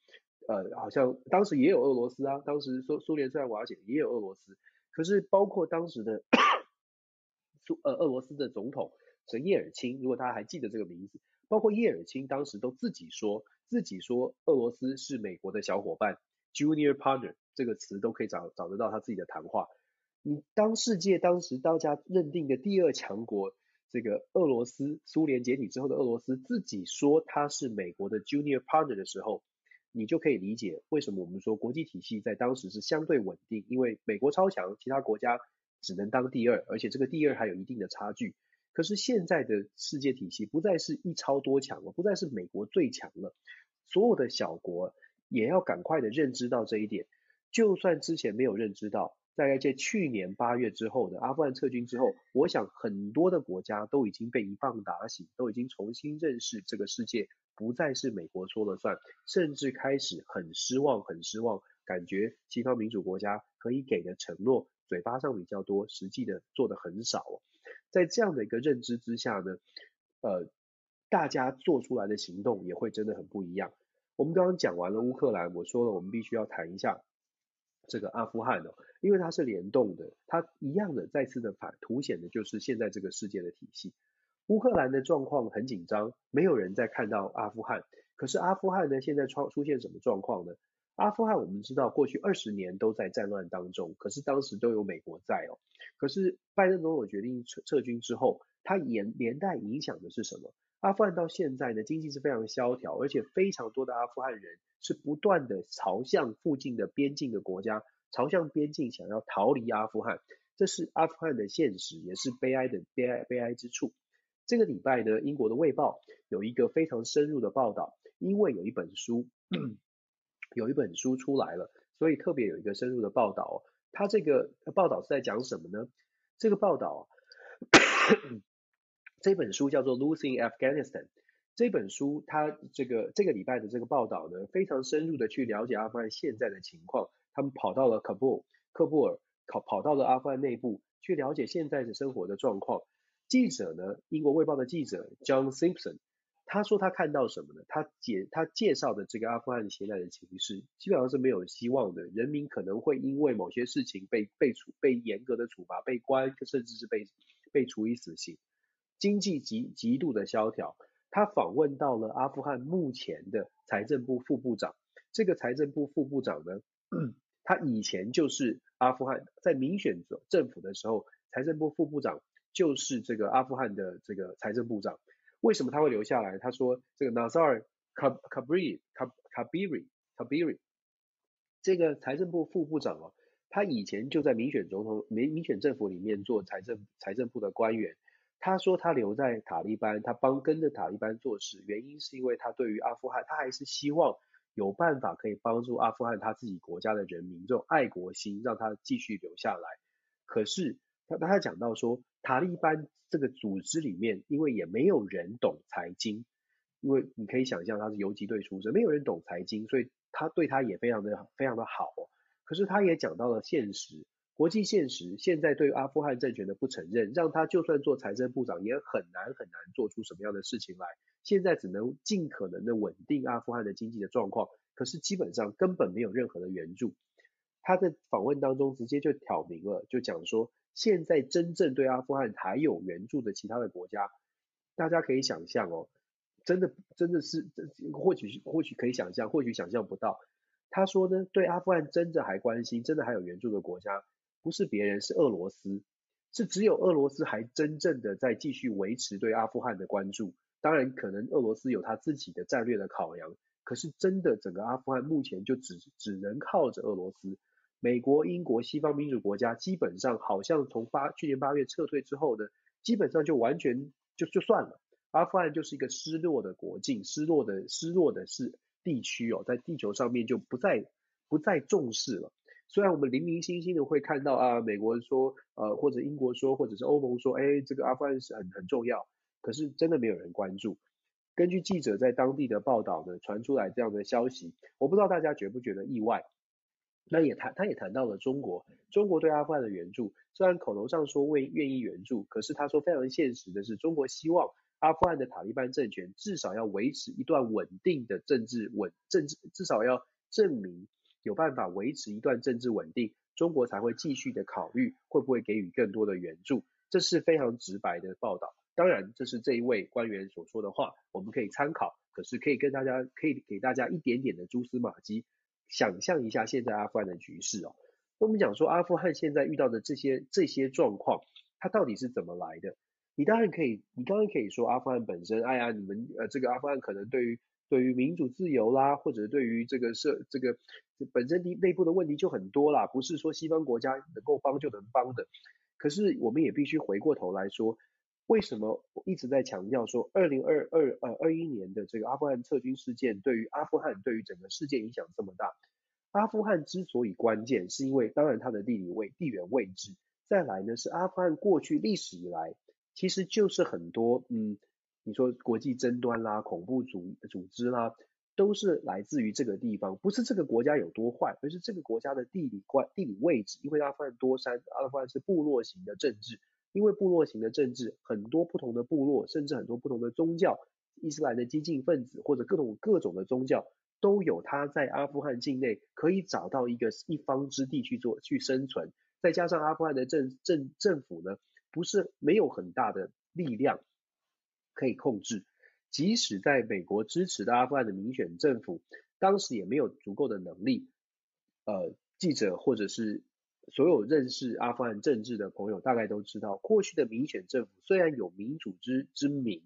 呃，好像当时也有俄罗斯啊，当时苏苏联虽然瓦解，也有俄罗斯，可是包括当时的苏呃俄罗斯的总统是叶尔钦，如果大家还记得这个名字，包括叶尔钦当时都自己说自己说俄罗斯是美国的小伙伴，junior partner 这个词都可以找找得到他自己的谈话。你当世界当时大家认定的第二强国，这个俄罗斯苏联解体之后的俄罗斯自己说它是美国的 junior partner 的时候。你就可以理解为什么我们说国际体系在当时是相对稳定，因为美国超强，其他国家只能当第二，而且这个第二还有一定的差距。可是现在的世界体系不再是一超多强了，不再是美国最强了，所有的小国也要赶快的认知到这一点。就算之前没有认知到，在在去年八月之后的阿富汗撤军之后，我想很多的国家都已经被一棒打醒，都已经重新认识这个世界。不再是美国说了算，甚至开始很失望，很失望，感觉西方民主国家可以给的承诺，嘴巴上比较多，实际的做的很少。在这样的一个认知之下呢，呃，大家做出来的行动也会真的很不一样。我们刚刚讲完了乌克兰，我说了，我们必须要谈一下这个阿富汗哦，因为它是联动的，它一样的再次的反凸显的就是现在这个世界的体系。乌克兰的状况很紧张，没有人在看到阿富汗。可是阿富汗呢，现在出出现什么状况呢？阿富汗我们知道，过去二十年都在战乱当中，可是当时都有美国在哦。可是拜登总统决定撤撤军之后，它连连带影响的是什么？阿富汗到现在呢，经济是非常萧条，而且非常多的阿富汗人是不断的朝向附近的边境的国家，朝向边境想要逃离阿富汗。这是阿富汗的现实，也是悲哀的悲哀悲哀之处。这个礼拜呢，英国的《卫报》有一个非常深入的报道，因为有一本书，有一本书出来了，所以特别有一个深入的报道。它这个报道是在讲什么呢？这个报道，这本书叫做《Losing Afghanistan》。这本书它这个这个礼拜的这个报道呢，非常深入的去了解阿富汗现在的情况。他们跑到了喀布尔，喀布尔跑跑到了阿富汗内部，去了解现在的生活的状况。记者呢，英国卫报的记者 John Simpson，他说他看到什么呢？他介他介绍的这个阿富汗现在的情势，基本上是没有希望的，人民可能会因为某些事情被被处被严格的处罚，被关，甚至是被被处以死刑，经济极极度的萧条。他访问到了阿富汗目前的财政部副部长，这个财政部副部长呢，他以前就是阿富汗在民选政府的时候，财政部副部长就是这个阿富汗的这个财政部长。为什么他会留下来？他说这个 Nazar Kabiri Kabiri Kabiri 这个财政部副部长哦，他以前就在民选总统民民选政府里面做财政财政部的官员。他说他留在塔利班，他帮跟着塔利班做事，原因是因为他对于阿富汗，他还是希望有办法可以帮助阿富汗他自己国家的人民，这种爱国心让他继续留下来。可是他他讲到说，塔利班这个组织里面，因为也没有人懂财经，因为你可以想象他是游击队出身，没有人懂财经，所以他对他也非常的非常的好。可是他也讲到了现实。国际现实现在对阿富汗政权的不承认，让他就算做财政部长也很难很难做出什么样的事情来。现在只能尽可能的稳定阿富汗的经济的状况，可是基本上根本没有任何的援助。他在访问当中直接就挑明了，就讲说，现在真正对阿富汗还有援助的其他的国家，大家可以想象哦，真的真的是或许或许可以想象，或许想象不到。他说呢，对阿富汗真的还关心，真的还有援助的国家。不是别人，是俄罗斯，是只有俄罗斯还真正的在继续维持对阿富汗的关注。当然，可能俄罗斯有他自己的战略的考量，可是真的整个阿富汗目前就只只能靠着俄罗斯。美国、英国、西方民主国家基本上好像从八去年八月撤退之后呢，基本上就完全就就算了。阿富汗就是一个失落的国境，失落的失落的是地区哦，在地球上面就不再不再重视了。虽然我们零零星星的会看到啊，美国说，呃，或者英国说，或者是欧盟说，哎，这个阿富汗是很很重要，可是真的没有人关注。根据记者在当地的报道呢，传出来这样的消息，我不知道大家觉不觉得意外。那也谈，他也谈到了中国，中国对阿富汗的援助，虽然口头上说为愿意援助，可是他说非常现实的是，中国希望阿富汗的塔利班政权至少要维持一段稳定的政治稳政治，至少要证明。有办法维持一段政治稳定，中国才会继续的考虑会不会给予更多的援助，这是非常直白的报道。当然，这是这一位官员所说的话，我们可以参考。可是可以跟大家，可以给大家一点点的蛛丝马迹，想象一下现在阿富汗的局势哦。那我们讲说阿富汗现在遇到的这些这些状况，它到底是怎么来的？你当然可以，你当然可以说阿富汗本身，哎呀，你们呃这个阿富汗可能对于。对于民主自由啦，或者对于这个社这个本身的内部的问题就很多啦，不是说西方国家能够帮就能帮的。可是我们也必须回过头来说，为什么我一直在强调说，二零二二呃二一年的这个阿富汗撤军事件对于阿富汗对于整个世界影响这么大？阿富汗之所以关键，是因为当然它的地理位地缘位置，再来呢是阿富汗过去历史以来其实就是很多嗯。你说国际争端啦、恐怖组组织啦，都是来自于这个地方，不是这个国家有多坏，而是这个国家的地理关地理位置。因为阿富汗多山，阿富汗是部落型的政治，因为部落型的政治，很多不同的部落，甚至很多不同的宗教，伊斯兰的激进分子或者各种各种的宗教，都有他在阿富汗境内可以找到一个一方之地去做去生存。再加上阿富汗的政政政府呢，不是没有很大的力量。可以控制，即使在美国支持的阿富汗的民选政府，当时也没有足够的能力。呃，记者或者是所有认识阿富汗政治的朋友，大概都知道，过去的民选政府虽然有民主之之名，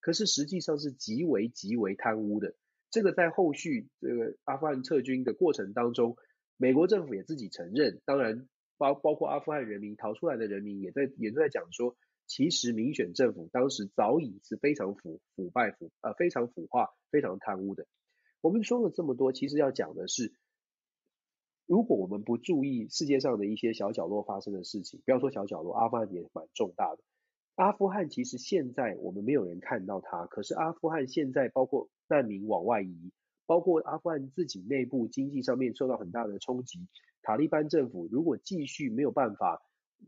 可是实际上是极为极为贪污的。这个在后续这个阿富汗撤军的过程当中，美国政府也自己承认，当然包包括阿富汗人民逃出来的人民也在也在讲说。其实民选政府当时早已是非常腐腐败腐呃非常腐化非常贪污的。我们说了这么多，其实要讲的是，如果我们不注意世界上的一些小角落发生的事情，不要说小角落，阿富汗也蛮重大的。阿富汗其实现在我们没有人看到它，可是阿富汗现在包括难民往外移，包括阿富汗自己内部经济上面受到很大的冲击。塔利班政府如果继续没有办法。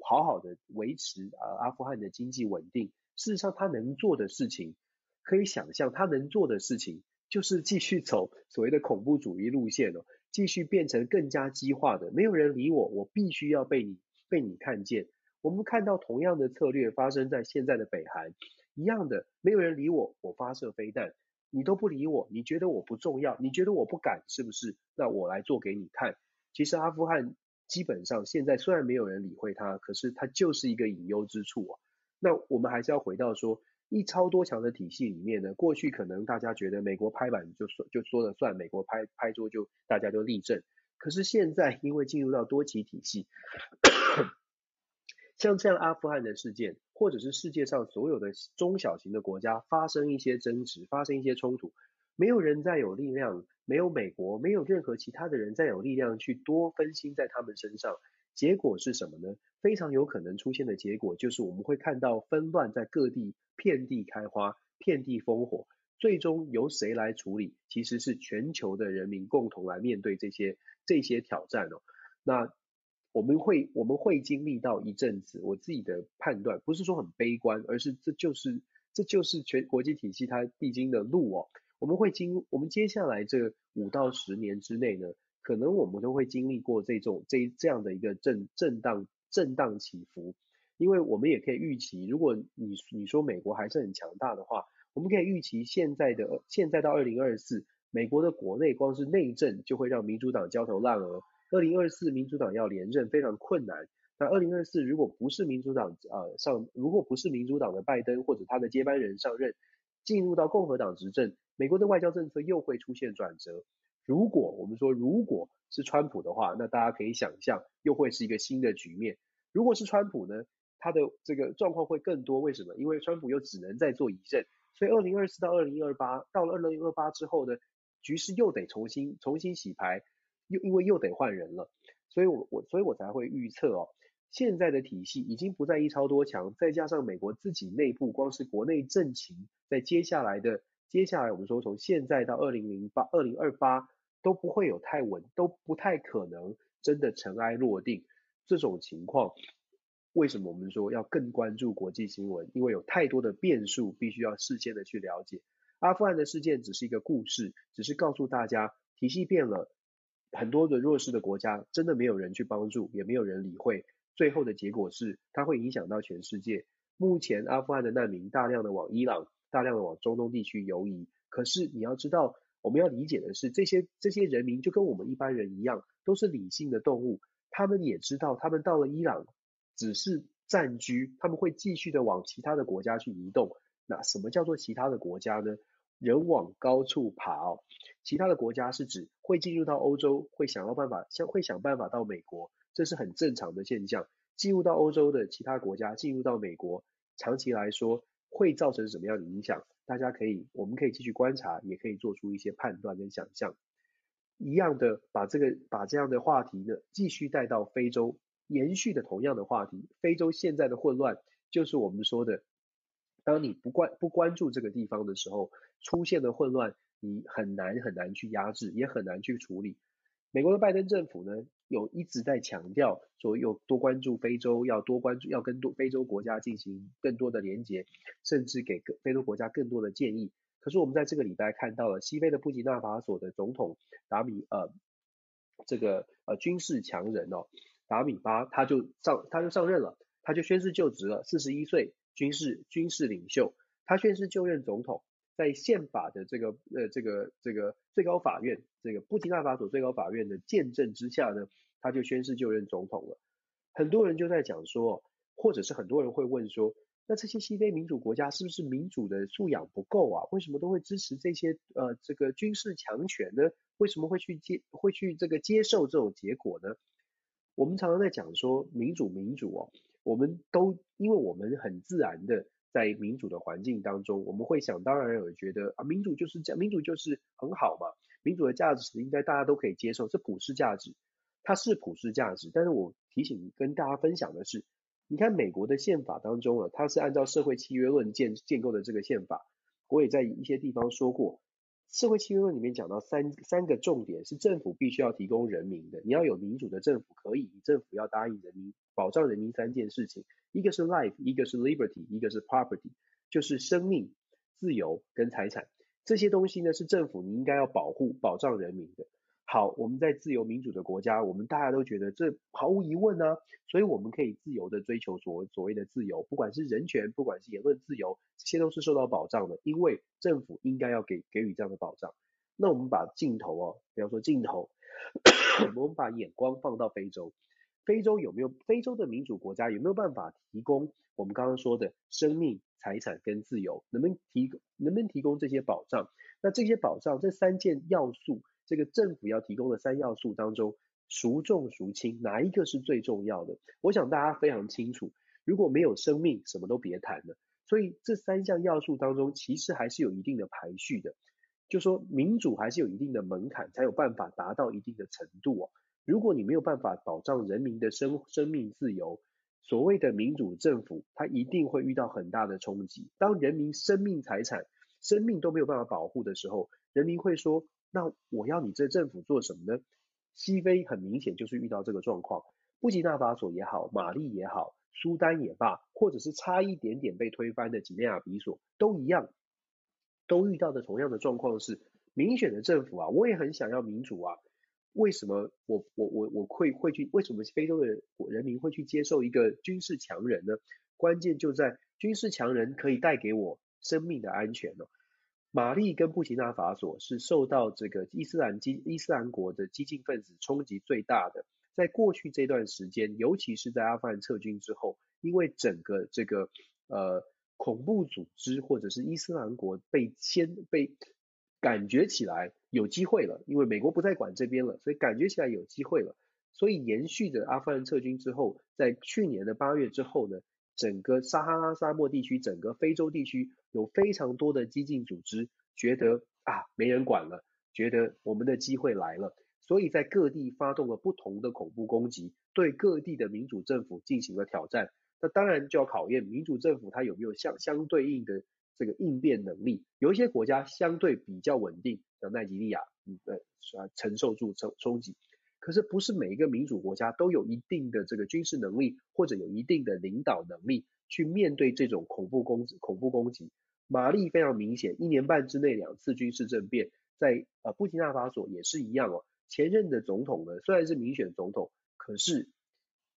好好的维持啊阿富汗的经济稳定。事实上，他能做的事情，可以想象他能做的事情，就是继续走所谓的恐怖主义路线哦，继续变成更加激化的。没有人理我，我必须要被你被你看见。我们看到同样的策略发生在现在的北韩，一样的，没有人理我，我发射飞弹，你都不理我，你觉得我不重要，你觉得我不敢，是不是？那我来做给你看。其实阿富汗基本上现在虽然没有人理会他，可是他就是一个隐忧之处啊。那我们还是要回到说，一超多强的体系里面呢，过去可能大家觉得美国拍板就说就说了算，美国拍拍桌就大家就立正。可是现在因为进入到多极体系，像这样阿富汗的事件，或者是世界上所有的中小型的国家发生一些争执，发生一些冲突，没有人再有力量，没有美国，没有任何其他的人再有力量去多分心在他们身上。结果是什么呢？非常有可能出现的结果就是我们会看到纷乱在各地遍地开花，遍地烽火。最终由谁来处理？其实是全球的人民共同来面对这些这些挑战哦。那我们会我们会经历到一阵子，我自己的判断不是说很悲观，而是这就是这就是全国际体系它必经的路哦。我们会经我们接下来这五到十年之内呢，可能我们都会经历过这种这这样的一个震震荡震荡起伏，因为我们也可以预期，如果你你说美国还是很强大的话，我们可以预期现在的现在到二零二四，美国的国内光是内政就会让民主党焦头烂额，二零二四民主党要连任非常困难。那二零二四如果不是民主党呃上，如果不是民主党的拜登或者他的接班人上任，进入到共和党执政，美国的外交政策又会出现转折。如果我们说如果是川普的话，那大家可以想象又会是一个新的局面。如果是川普呢，他的这个状况会更多。为什么？因为川普又只能再做一任，所以二零二四到二零二八，到了二零二八之后呢，局势又得重新重新洗牌，又因为又得换人了。所以我我所以我才会预测哦，现在的体系已经不再一超多强，再加上美国自己内部光是国内政情，在接下来的接下来我们说从现在到二零零八二零二八。都不会有太稳，都不太可能真的尘埃落定。这种情况，为什么我们说要更关注国际新闻？因为有太多的变数，必须要事先的去了解。阿富汗的事件只是一个故事，只是告诉大家体系变了，很多的弱势的国家真的没有人去帮助，也没有人理会。最后的结果是，它会影响到全世界。目前阿富汗的难民大量的往伊朗、大量的往中东地区游移，可是你要知道。我们要理解的是，这些这些人民就跟我们一般人一样，都是理性的动物。他们也知道，他们到了伊朗只是暂居，他们会继续的往其他的国家去移动。那什么叫做其他的国家呢？人往高处爬哦。其他的国家是指会进入到欧洲，会想到办法，想会想办法到美国，这是很正常的现象。进入到欧洲的其他国家，进入到美国，长期来说会造成什么样的影响？大家可以，我们可以继续观察，也可以做出一些判断跟想象。一样的，把这个把这样的话题呢，继续带到非洲，延续的同样的话题。非洲现在的混乱，就是我们说的，当你不关不关注这个地方的时候，出现的混乱，你很难很难去压制，也很难去处理。美国的拜登政府呢，有一直在强调说，有多关注非洲，要多关注，要跟多非洲国家进行更多的连接，甚至给非洲国家更多的建议。可是我们在这个礼拜看到了西非的布吉纳法索的总统达米呃，这个呃军事强人哦，达米巴他就上他就上任了，他就宣誓就职了，四十一岁军事军事领袖，他宣誓就任总统。在宪法的这个呃这个这个最高法院这个布基纳法索最高法院的见证之下呢，他就宣誓就任总统了。很多人就在讲说，或者是很多人会问说，那这些西非民主国家是不是民主的素养不够啊？为什么都会支持这些呃这个军事强权呢？为什么会去接会去这个接受这种结果呢？我们常常在讲说民主民主哦，我们都因为我们很自然的。在民主的环境当中，我们会想当然而觉得啊，民主就是这样，民主就是很好嘛，民主的价值应该大家都可以接受，这普世价值，它是普世价值。但是我提醒跟大家分享的是，你看美国的宪法当中啊，它是按照社会契约论建建构的这个宪法，我也在一些地方说过，社会契约论里面讲到三三个重点是政府必须要提供人民的，你要有民主的政府可以，政府要答应人民保障人民三件事情，一个是 life，一个是 liberty，一个是 property，就是生命、自由跟财产。这些东西呢，是政府你应该要保护、保障人民的。好，我们在自由民主的国家，我们大家都觉得这毫无疑问啊，所以我们可以自由的追求所所谓的自由，不管是人权，不管是言论自由，这些都是受到保障的，因为政府应该要给给予这样的保障。那我们把镜头哦，比方说镜头，我们把眼光放到非洲，非洲有没有非洲的民主国家有没有办法提供我们刚刚说的生命？财产跟自由能不能提供能不能提供这些保障？那这些保障这三件要素，这个政府要提供的三要素当中，孰重孰轻？哪一个是最重要的？我想大家非常清楚，如果没有生命，什么都别谈了。所以这三项要素当中，其实还是有一定的排序的。就说民主还是有一定的门槛，才有办法达到一定的程度哦。如果你没有办法保障人民的生生命自由，所谓的民主政府，它一定会遇到很大的冲击。当人民生命财产、生命都没有办法保护的时候，人民会说：“那我要你这政府做什么呢？”西非很明显就是遇到这个状况，布吉纳法索也好，马利也好，苏丹也罢，或者是差一点点被推翻的几内亚比索，都一样，都遇到的同样的状况是：民选的政府啊，我也很想要民主啊。为什么我我我我会会去？为什么非洲的人民会去接受一个军事强人呢？关键就在军事强人可以带给我生命的安全哦。马利跟布奇纳法索是受到这个伊斯兰激伊斯兰国的激进分子冲击最大的。在过去这段时间，尤其是在阿富汗撤军之后，因为整个这个呃恐怖组织或者是伊斯兰国被先被。感觉起来有机会了，因为美国不再管这边了，所以感觉起来有机会了。所以延续着阿富汗撤军之后，在去年的八月之后呢，整个撒哈拉沙漠地区，整个非洲地区有非常多的激进组织觉得啊没人管了，觉得我们的机会来了，所以在各地发动了不同的恐怖攻击，对各地的民主政府进行了挑战。那当然就要考验民主政府它有没有相相对应的。这个应变能力，有一些国家相对比较稳定，像奈及利亚，嗯呃，承受住冲冲击。可是不是每一个民主国家都有一定的这个军事能力，或者有一定的领导能力去面对这种恐怖攻恐怖攻击。马利非常明显，一年半之内两次军事政变，在呃布基纳法索也是一样哦。前任的总统呢，虽然是民选总统，可是。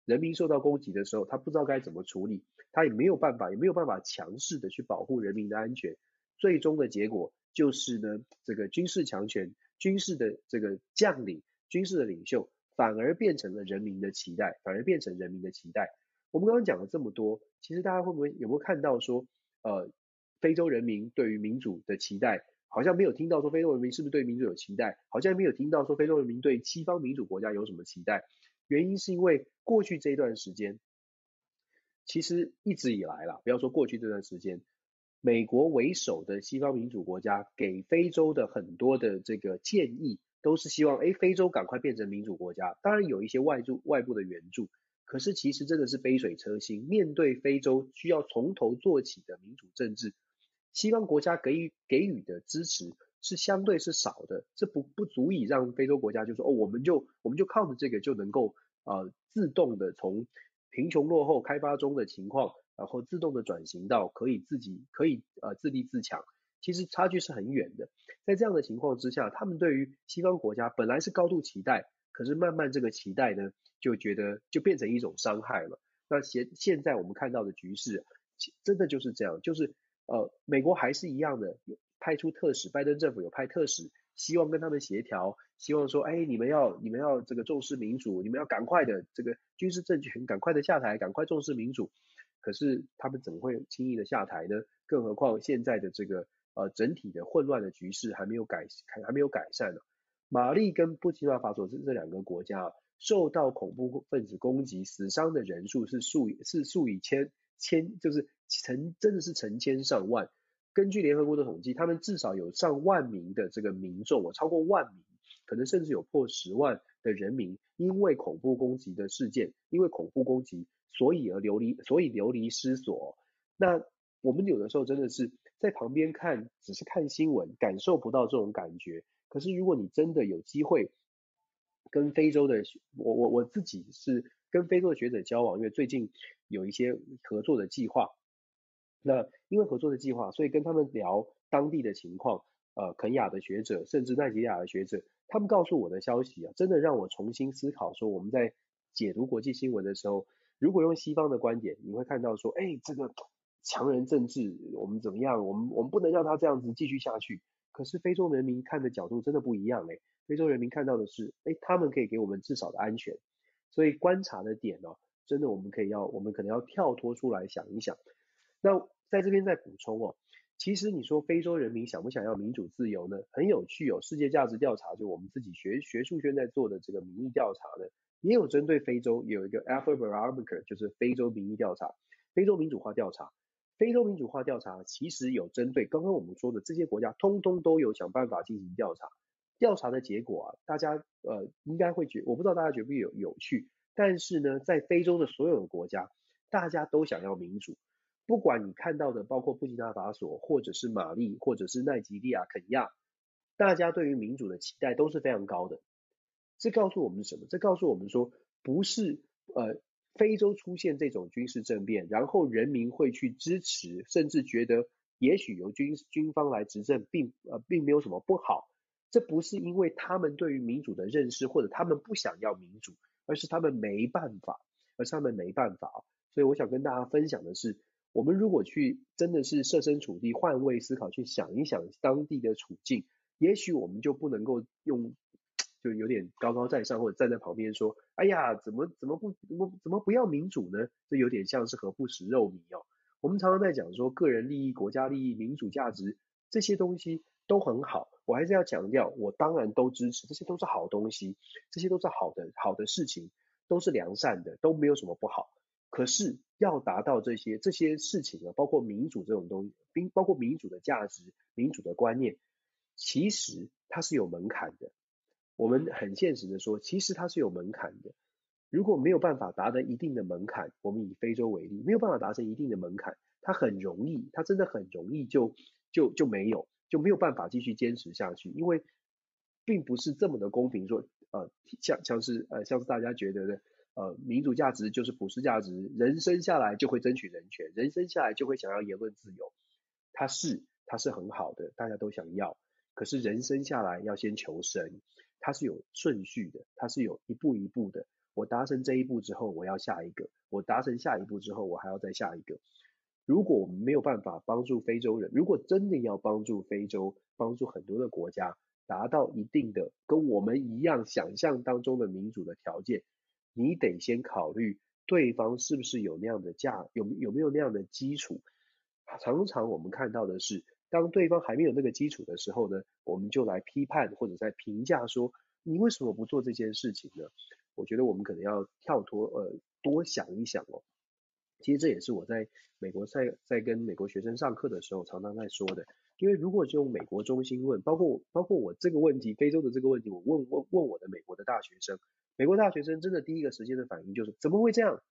人民受到攻击的时候，他不知道该怎么处理，他也没有办法，也没有办法强势的去保护人民的安全。最终的结果就是呢，这个军事强权、军事的这个将领、军事的领袖，反而变成了人民的期待，反而变成人民的期待。我们刚刚讲了这么多，其实大家会不会有没有看到说，呃，非洲人民对于民主的期待，好像没有听到说非洲人民是不是对民主有期待，好像没有听到说非洲人民对西方民主国家有什么期待。原因是因为过去这一段时间，其实一直以来啦，不要说过去这段时间，美国为首的西方民主国家给非洲的很多的这个建议，都是希望，诶，非洲赶快变成民主国家。当然有一些外助、外部的援助，可是其实真的是杯水车薪。面对非洲需要从头做起的民主政治，西方国家给予给予的支持是相对是少的，这不不足以让非洲国家就说，哦，我们就我们就靠着这个就能够。呃，自动的从贫穷落后开发中的情况，然后自动的转型到可以自己可以呃自立自强，其实差距是很远的。在这样的情况之下，他们对于西方国家本来是高度期待，可是慢慢这个期待呢，就觉得就变成一种伤害了。那现现在我们看到的局势，真的就是这样，就是呃，美国还是一样的，派出特使，拜登政府有派特使。希望跟他们协调，希望说，哎，你们要你们要这个重视民主，你们要赶快的这个军事政权赶快的下台，赶快重视民主。可是他们怎么会轻易的下台呢？更何况现在的这个呃整体的混乱的局势还没有改还没有改善呢。马利跟布基纳法索这这两个国家啊受到恐怖分子攻击，死伤的人数是数是数以千千就是成真的是成千上万。根据联合国的统计，他们至少有上万名的这个民众，我，超过万名，可能甚至有破十万的人民，因为恐怖攻击的事件，因为恐怖攻击，所以而流离，所以流离失所。那我们有的时候真的是在旁边看，只是看新闻，感受不到这种感觉。可是如果你真的有机会跟非洲的，我我我自己是跟非洲的学者交往，因为最近有一些合作的计划。那因为合作的计划，所以跟他们聊当地的情况。呃，肯亚的学者，甚至奈及利亚的学者，他们告诉我的消息啊，真的让我重新思考说，我们在解读国际新闻的时候，如果用西方的观点，你会看到说，哎，这个强人政治，我们怎么样？我们我们不能让他这样子继续下去。可是非洲人民看的角度真的不一样哎，非洲人民看到的是，哎，他们可以给我们至少的安全。所以观察的点呢、哦，真的我们可以要，我们可能要跳脱出来想一想。那在这边再补充哦。其实你说非洲人民想不想要民主自由呢？很有趣哦。世界价值调查就我们自己学学术圈在做的这个民意调查呢，也有针对非洲有一个 Afrobarometer，就是非洲民意调查，非洲民主化调查。非洲民主化调查其实有针对刚刚我们说的这些国家，通通都有想办法进行调查。调查的结果啊，大家呃应该会觉，我不知道大家觉不觉有有趣，但是呢，在非洲的所有的国家，大家都想要民主。不管你看到的，包括布基纳法索，或者是马利，或者是奈及利亚、肯亚，大家对于民主的期待都是非常高的。这告诉我们什么？这告诉我们说，不是呃非洲出现这种军事政变，然后人民会去支持，甚至觉得也许由军军方来执政并呃并没有什么不好。这不是因为他们对于民主的认识，或者他们不想要民主，而是他们没办法，而是他们没办法。所以我想跟大家分享的是。我们如果去真的是设身处地、换位思考，去想一想当地的处境，也许我们就不能够用，就有点高高在上，或者站在旁边说：“哎呀，怎么怎么不怎么怎么不要民主呢？”这有点像是何不食肉糜哦。我们常常在讲说个人利益、国家利益、民主价值这些东西都很好，我还是要强调，我当然都支持，这些都是好东西，这些都是好的好的事情，都是良善的，都没有什么不好。可是要达到这些这些事情啊，包括民主这种东西，并包括民主的价值、民主的观念，其实它是有门槛的。我们很现实的说，其实它是有门槛的。如果没有办法达到一定的门槛，我们以非洲为例，没有办法达成一定的门槛，它很容易，它真的很容易就就就没有就没有办法继续坚持下去，因为并不是这么的公平，说呃像像是呃像是大家觉得的。呃，民主价值就是普世价值，人生下来就会争取人权，人生下来就会想要言论自由，它是它是很好的，大家都想要。可是人生下来要先求生，它是有顺序的，它是有一步一步的。我达成这一步之后，我要下一个；我达成下一步之后，我还要再下一个。如果我们没有办法帮助非洲人，如果真的要帮助非洲，帮助很多的国家达到一定的跟我们一样想象当中的民主的条件。你得先考虑对方是不是有那样的价，有有没有那样的基础。常常我们看到的是，当对方还没有那个基础的时候呢，我们就来批判或者在评价说，你为什么不做这件事情呢？我觉得我们可能要跳脱，呃，多想一想哦。其实这也是我在美国在在跟美国学生上课的时候常常在说的。因为如果就用美国中心论，包括包括我这个问题，非洲的这个问题，我问问问我的美国的大学生。美国大学生真的第一个时间的反应就是怎么会这样？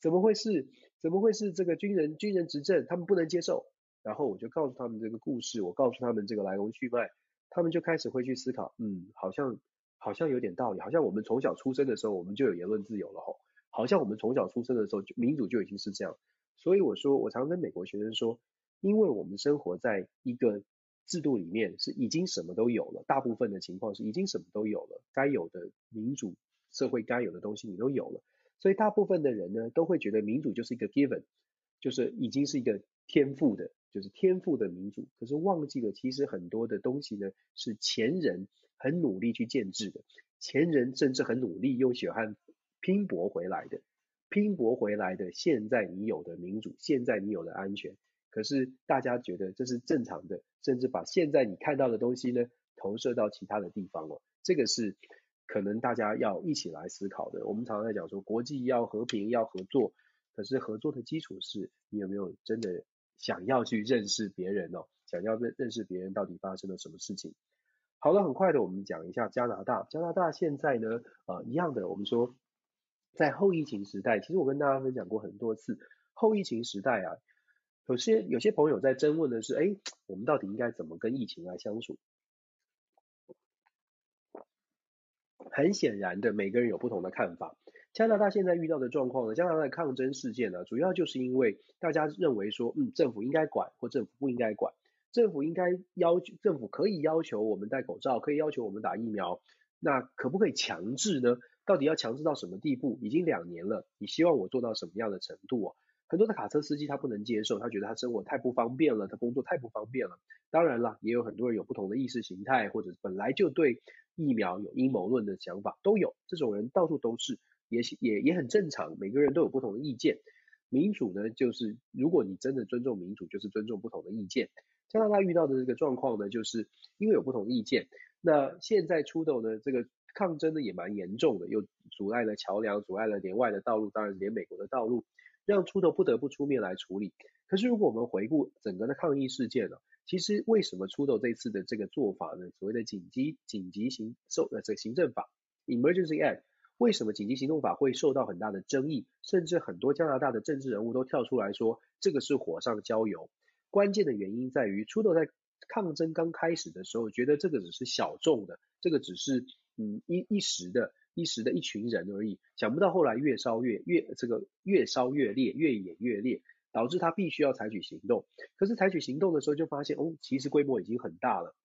怎么会是？怎么会是这个军人军人执政？他们不能接受。然后我就告诉他们这个故事，我告诉他们这个来龙去脉，他们就开始会去思考，嗯，好像好像有点道理，好像我们从小出生的时候我们就有言论自由了吼，好像我们从小出生的时候就民主就已经是这样。所以我说，我常跟美国学生说，因为我们生活在一个制度里面是已经什么都有了，大部分的情况是已经什么都有了，该有的民主。社会该有的东西你都有了，所以大部分的人呢都会觉得民主就是一个 given，就是已经是一个天赋的，就是天赋的民主。可是忘记了，其实很多的东西呢是前人很努力去建制的，前人甚至很努力用血汗拼搏回来的，拼搏回来的。现在你有的民主，现在你有的安全，可是大家觉得这是正常的，甚至把现在你看到的东西呢投射到其他的地方了，这个是。可能大家要一起来思考的。我们常常在讲说，国际要和平，要合作，可是合作的基础是你有没有真的想要去认识别人哦？想要认认识别人到底发生了什么事情？好了，很快的，我们讲一下加拿大。加拿大现在呢，呃，一样的，我们说在后疫情时代，其实我跟大家分享过很多次，后疫情时代啊，有些有些朋友在争问的是，哎，我们到底应该怎么跟疫情来相处？很显然的，每个人有不同的看法。加拿大现在遇到的状况呢，加拿大的抗争事件呢，主要就是因为大家认为说，嗯，政府应该管或政府不应该管，政府应该要求，政府可以要求我们戴口罩，可以要求我们打疫苗，那可不可以强制呢？到底要强制到什么地步？已经两年了，你希望我做到什么样的程度啊？很多的卡车司机他不能接受，他觉得他生活太不方便了，他工作太不方便了。当然了，也有很多人有不同的意识形态，或者本来就对疫苗有阴谋论的想法，都有。这种人到处都是，也也也很正常。每个人都有不同的意见。民主呢，就是如果你真的尊重民主，就是尊重不同的意见。加拿大遇到的这个状况呢，就是因为有不同的意见。那现在出头呢，这个抗争呢也蛮严重的，又阻碍了桥梁，阻碍了连外的道路，当然连美国的道路。让出头不得不出面来处理。可是如果我们回顾整个的抗议事件呢，其实为什么出头这次的这个做法呢？所谓的紧急紧急行受呃这个行政法 Emergency Act，为什么紧急行动法会受到很大的争议？甚至很多加拿大的政治人物都跳出来说，这个是火上浇油。关键的原因在于，出头在抗争刚开始的时候，觉得这个只是小众的，这个只是嗯一一时的。一时的一群人而已，想不到后来越烧越越这个越烧越烈，越演越烈，导致他必须要采取行动。可是采取行动的时候，就发现哦，其实规模已经很大了。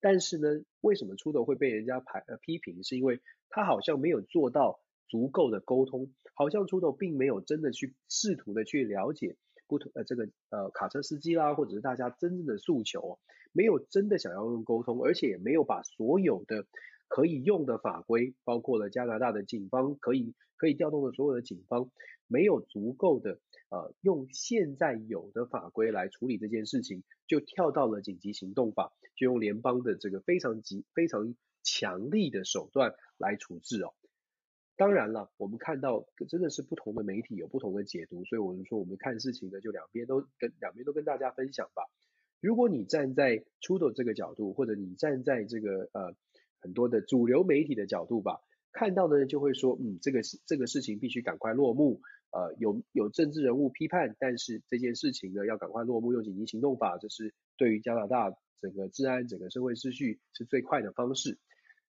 但是呢，为什么出头会被人家排呃批评？是因为他好像没有做到足够的沟通，好像出头并没有真的去试图的去了解不同呃这个呃卡车司机啦，或者是大家真正的诉求，没有真的想要用沟通，而且也没有把所有的。可以用的法规，包括了加拿大的警方可以可以调动的所有的警方，没有足够的呃用现在有的法规来处理这件事情，就跳到了紧急行动法，就用联邦的这个非常急非常强力的手段来处置哦。当然了，我们看到真的是不同的媒体有不同的解读，所以我们说我们看事情呢，就两边都跟两边都跟大家分享吧。如果你站在出头这个角度，或者你站在这个呃。很多的主流媒体的角度吧，看到的就会说，嗯，这个事这个事情必须赶快落幕。呃，有有政治人物批判，但是这件事情呢要赶快落幕，用紧急行动法，这是对于加拿大整个治安、整个社会秩序是最快的方式。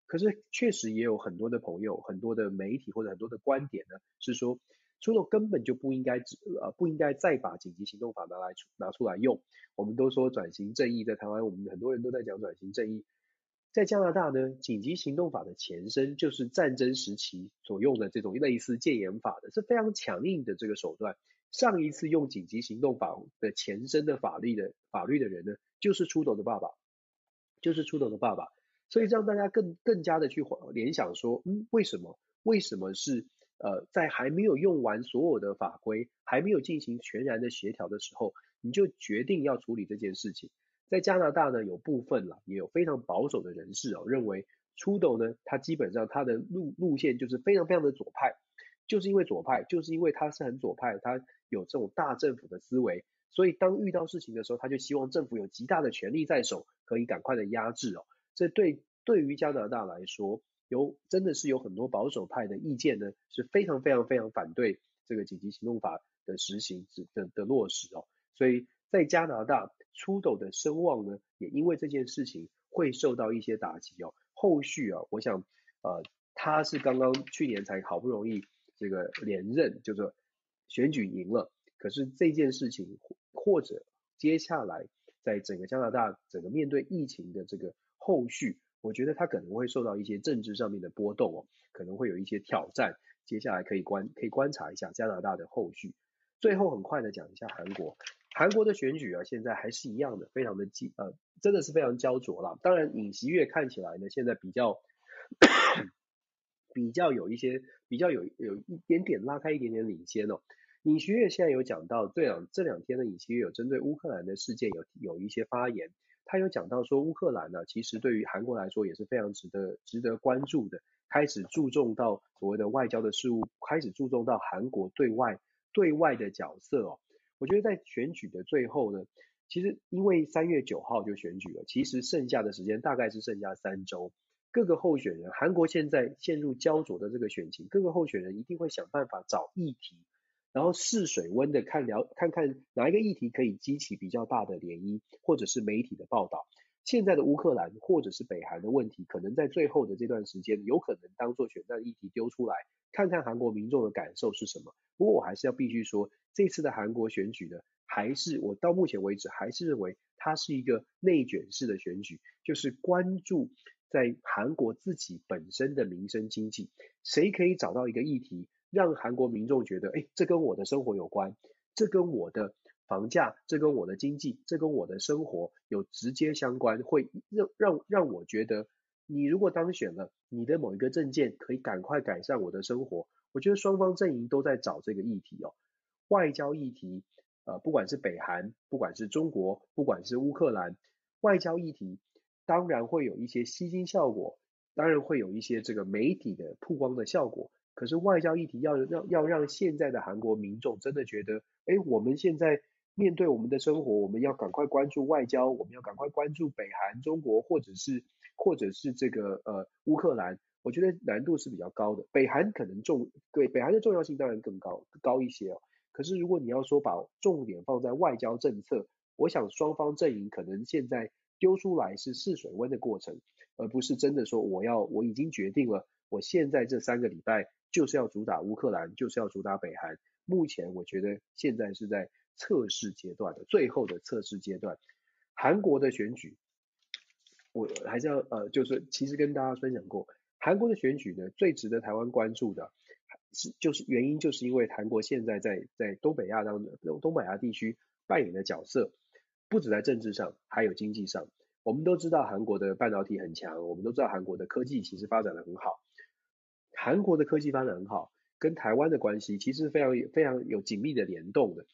可是确实也有很多的朋友、很多的媒体或者很多的观点呢，是说，出头根本就不应该呃不应该再把紧急行动法拿来拿出来用。我们都说转型正义，在台湾我们很多人都在讲转型正义。在加拿大呢，紧急行动法的前身就是战争时期所用的这种类似戒严法的，是非常强硬的这个手段。上一次用紧急行动法的前身的法律的法律的人呢，就是出头的爸爸，就是出头的爸爸。所以让大家更更加的去联想说，嗯，为什么？为什么是呃在还没有用完所有的法规，还没有进行全然的协调的时候，你就决定要处理这件事情？在加拿大呢，有部分啦，也有非常保守的人士哦，认为 Trudeau 呢，他基本上他的路路线就是非常非常的左派，就是因为左派，就是因为他是很左派，他有这种大政府的思维，所以当遇到事情的时候，他就希望政府有极大的权力在手，可以赶快的压制哦。这对对于加拿大来说，有真的是有很多保守派的意见呢，是非常非常非常反对这个紧急行动法的实行的的落实哦，所以在加拿大。出头的声望呢，也因为这件事情会受到一些打击哦。后续啊，我想，呃，他是刚刚去年才好不容易这个连任，就是选举赢了。可是这件事情，或者接下来在整个加拿大整个面对疫情的这个后续，我觉得他可能会受到一些政治上面的波动哦，可能会有一些挑战。接下来可以观可以观察一下加拿大的后续。最后很快的讲一下韩国。韩国的选举啊，现在还是一样的，非常的激，呃，真的是非常焦灼啦。当然，尹锡悦看起来呢，现在比较比较有一些，比较有有一点点拉开一点点领先哦。尹锡悦现在有讲到，这两这两天呢，尹锡悦有针对乌克兰的事件有有一些发言，他有讲到说，乌克兰呢，其实对于韩国来说也是非常值得值得关注的，开始注重到所谓的外交的事务，开始注重到韩国对外对外的角色哦。我觉得在选举的最后呢，其实因为三月九号就选举了，其实剩下的时间大概是剩下三周。各个候选人，韩国现在陷入焦灼的这个选情，各个候选人一定会想办法找议题，然后试水温的看聊，看看哪一个议题可以激起比较大的涟漪，或者是媒体的报道。现在的乌克兰或者是北韩的问题，可能在最后的这段时间，有可能当做选战议题丢出来，看看韩国民众的感受是什么。不过我还是要必须说，这次的韩国选举呢，还是我到目前为止还是认为它是一个内卷式的选举，就是关注在韩国自己本身的民生经济，谁可以找到一个议题，让韩国民众觉得，哎，这跟我的生活有关，这跟我的。房价，这跟我的经济，这跟我的生活有直接相关，会让让让我觉得，你如果当选了，你的某一个政见可以赶快改善我的生活。我觉得双方阵营都在找这个议题哦，外交议题，呃，不管是北韩，不管是中国，不管是乌克兰，外交议题当然会有一些吸金效果，当然会有一些这个媒体的曝光的效果。可是外交议题要让要让现在的韩国民众真的觉得，哎，我们现在。面对我们的生活，我们要赶快关注外交，我们要赶快关注北韩、中国，或者是或者是这个呃乌克兰。我觉得难度是比较高的。北韩可能重，对北韩的重要性当然更高高一些哦。可是如果你要说把重点放在外交政策，我想双方阵营可能现在丢出来是试水温的过程，而不是真的说我要我已经决定了，我现在这三个礼拜就是要主打乌克兰，就是要主打北韩。目前我觉得现在是在。测试阶段的最后的测试阶段，韩国的选举，我还是要呃，就是其实跟大家分享过，韩国的选举呢，最值得台湾关注的，是就是原因就是因为韩国现在在在东北亚当中，东北亚地区扮演的角色，不止在政治上，还有经济上。我们都知道韩国的半导体很强，我们都知道韩国的科技其实发展的很好，韩国的科技发展很好，跟台湾的关系其实非常非常有紧密的联动的。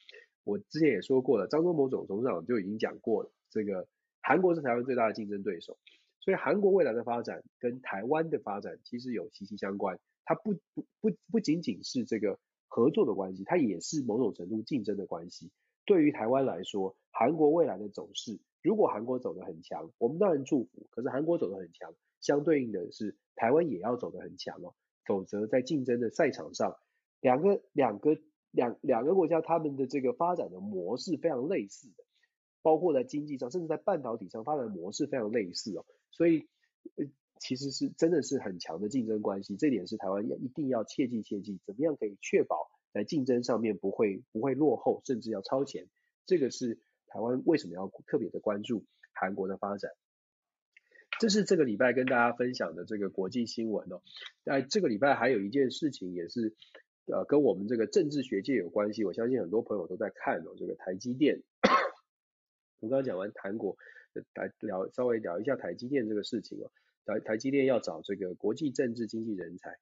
我之前也说过了，张忠谋总总长就已经讲过了，这个韩国是台湾最大的竞争对手，所以韩国未来的发展跟台湾的发展其实有息息相关，它不不不不仅仅是这个合作的关系，它也是某种程度竞争的关系。对于台湾来说，韩国未来的走势，如果韩国走得很强，我们当然祝福，可是韩国走得很强，相对应的是台湾也要走得很强哦，否则在竞争的赛场上，两个两个。两两个国家，他们的这个发展的模式非常类似的，包括在经济上，甚至在半导体上发展的模式非常类似哦，所以呃其实是真的是很强的竞争关系，这点是台湾要一定要切记切记，怎么样可以确保在竞争上面不会不会落后，甚至要超前，这个是台湾为什么要特别的关注韩国的发展。这是这个礼拜跟大家分享的这个国际新闻哦，在这个礼拜还有一件事情也是。呃，跟我们这个政治学界有关系，我相信很多朋友都在看哦。这个台积电，我刚刚讲完韩国，来聊稍微聊一下台积电这个事情哦。台台积电要找这个国际政治经济人才，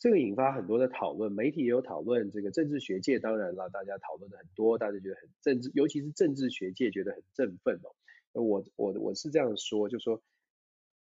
这个引发很多的讨论，媒体也有讨论，这个政治学界当然了，大家讨论的很多，大家觉得很政治，尤其是政治学界觉得很振奋哦。我我我是这样说，就说。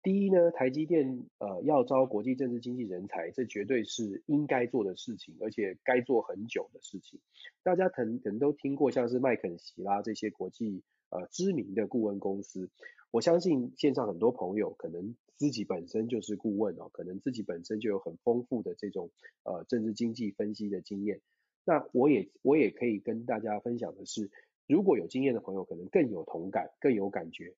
第一呢，台积电呃要招国际政治经济人才，这绝对是应该做的事情，而且该做很久的事情。大家可能可能都听过，像是麦肯锡啦这些国际呃知名的顾问公司。我相信线上很多朋友可能自己本身就是顾问哦，可能自己本身就有很丰富的这种呃政治经济分析的经验。那我也我也可以跟大家分享的是，如果有经验的朋友，可能更有同感，更有感觉。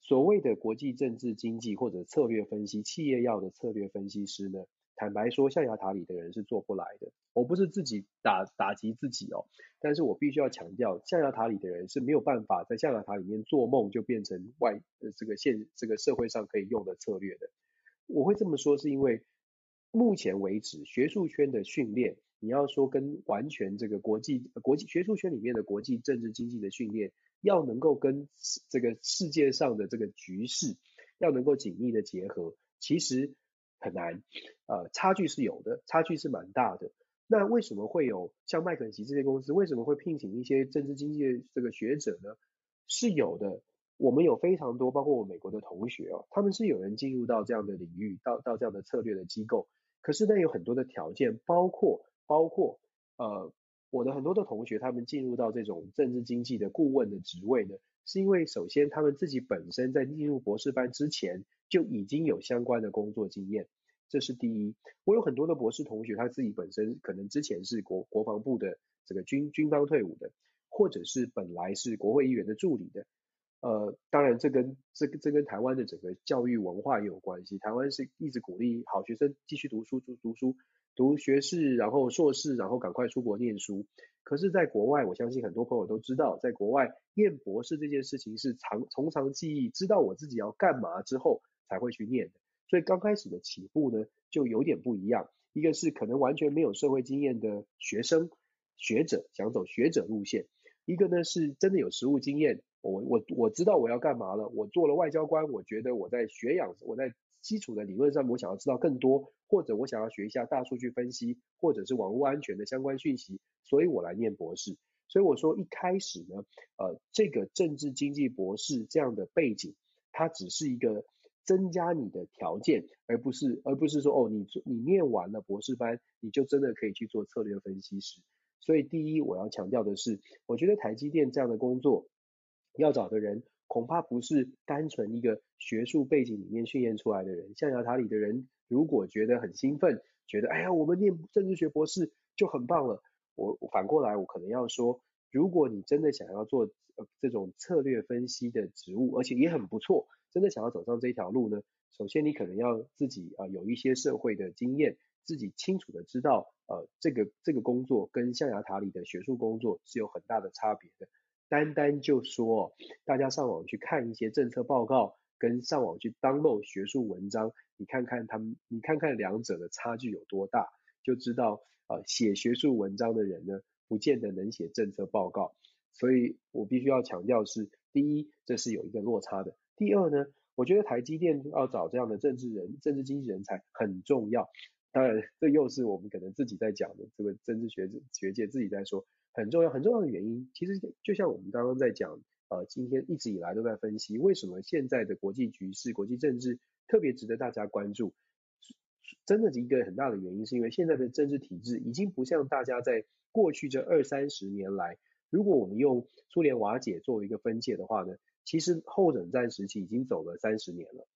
所谓的国际政治经济或者策略分析，企业要的策略分析师呢，坦白说，象牙塔里的人是做不来的。我不是自己打打击自己哦，但是我必须要强调，象牙塔里的人是没有办法在象牙塔里面做梦就变成外这个现这个社会上可以用的策略的。我会这么说，是因为目前为止学术圈的训练，你要说跟完全这个国际国际学术圈里面的国际政治经济的训练。要能够跟这个世界上的这个局势要能够紧密的结合，其实很难，呃，差距是有的，差距是蛮大的。那为什么会有像麦肯锡这些公司，为什么会聘请一些政治经济的这个学者呢？是有的，我们有非常多，包括我美国的同学哦，他们是有人进入到这样的领域，到到这样的策略的机构，可是呢，有很多的条件，包括包括呃。我的很多的同学，他们进入到这种政治经济的顾问的职位呢，是因为首先他们自己本身在进入博士班之前就已经有相关的工作经验，这是第一。我有很多的博士同学，他自己本身可能之前是国国防部的这个军军方退伍的，或者是本来是国会议员的助理的，呃，当然这跟这跟这跟台湾的整个教育文化也有关系。台湾是一直鼓励好学生继续读书，读读书，读学士，然后硕士，然后赶快出国念书。可是，在国外，我相信很多朋友都知道，在国外念博士这件事情是长从长计议，知道我自己要干嘛之后才会去念的。所以刚开始的起步呢，就有点不一样。一个是可能完全没有社会经验的学生学者，想走学者路线；一个呢是真的有实务经验。我我我知道我要干嘛了，我做了外交官，我觉得我在学养，我在基础的理论上，我想要知道更多，或者我想要学一下大数据分析，或者是网络安全的相关讯息，所以我来念博士。所以我说一开始呢，呃，这个政治经济博士这样的背景，它只是一个增加你的条件，而不是而不是说哦，你你念完了博士班，你就真的可以去做策略分析师。所以第一，我要强调的是，我觉得台积电这样的工作。要找的人恐怕不是单纯一个学术背景里面训练出来的人。象牙塔里的人如果觉得很兴奋，觉得哎呀，我们念政治学博士就很棒了。我反过来，我可能要说，如果你真的想要做这种策略分析的职务，而且也很不错，真的想要走上这条路呢，首先你可能要自己啊有一些社会的经验，自己清楚的知道呃这个这个工作跟象牙塔里的学术工作是有很大的差别的。单单就说，大家上网去看一些政策报告，跟上网去 download 学术文章，你看看他们，你看看两者的差距有多大，就知道啊，写学术文章的人呢，不见得能写政策报告。所以我必须要强调是，第一，这是有一个落差的。第二呢，我觉得台积电要找这样的政治人、政治经济人才很重要。当然，这又是我们可能自己在讲的，这个政治学学界自己在说。很重要，很重要的原因，其实就像我们刚刚在讲，呃，今天一直以来都在分析，为什么现在的国际局势、国际政治特别值得大家关注。真的是一个很大的原因，是因为现在的政治体制已经不像大家在过去这二三十年来，如果我们用苏联瓦解作为一个分界的话呢，其实后冷战时期已经走了三十年了。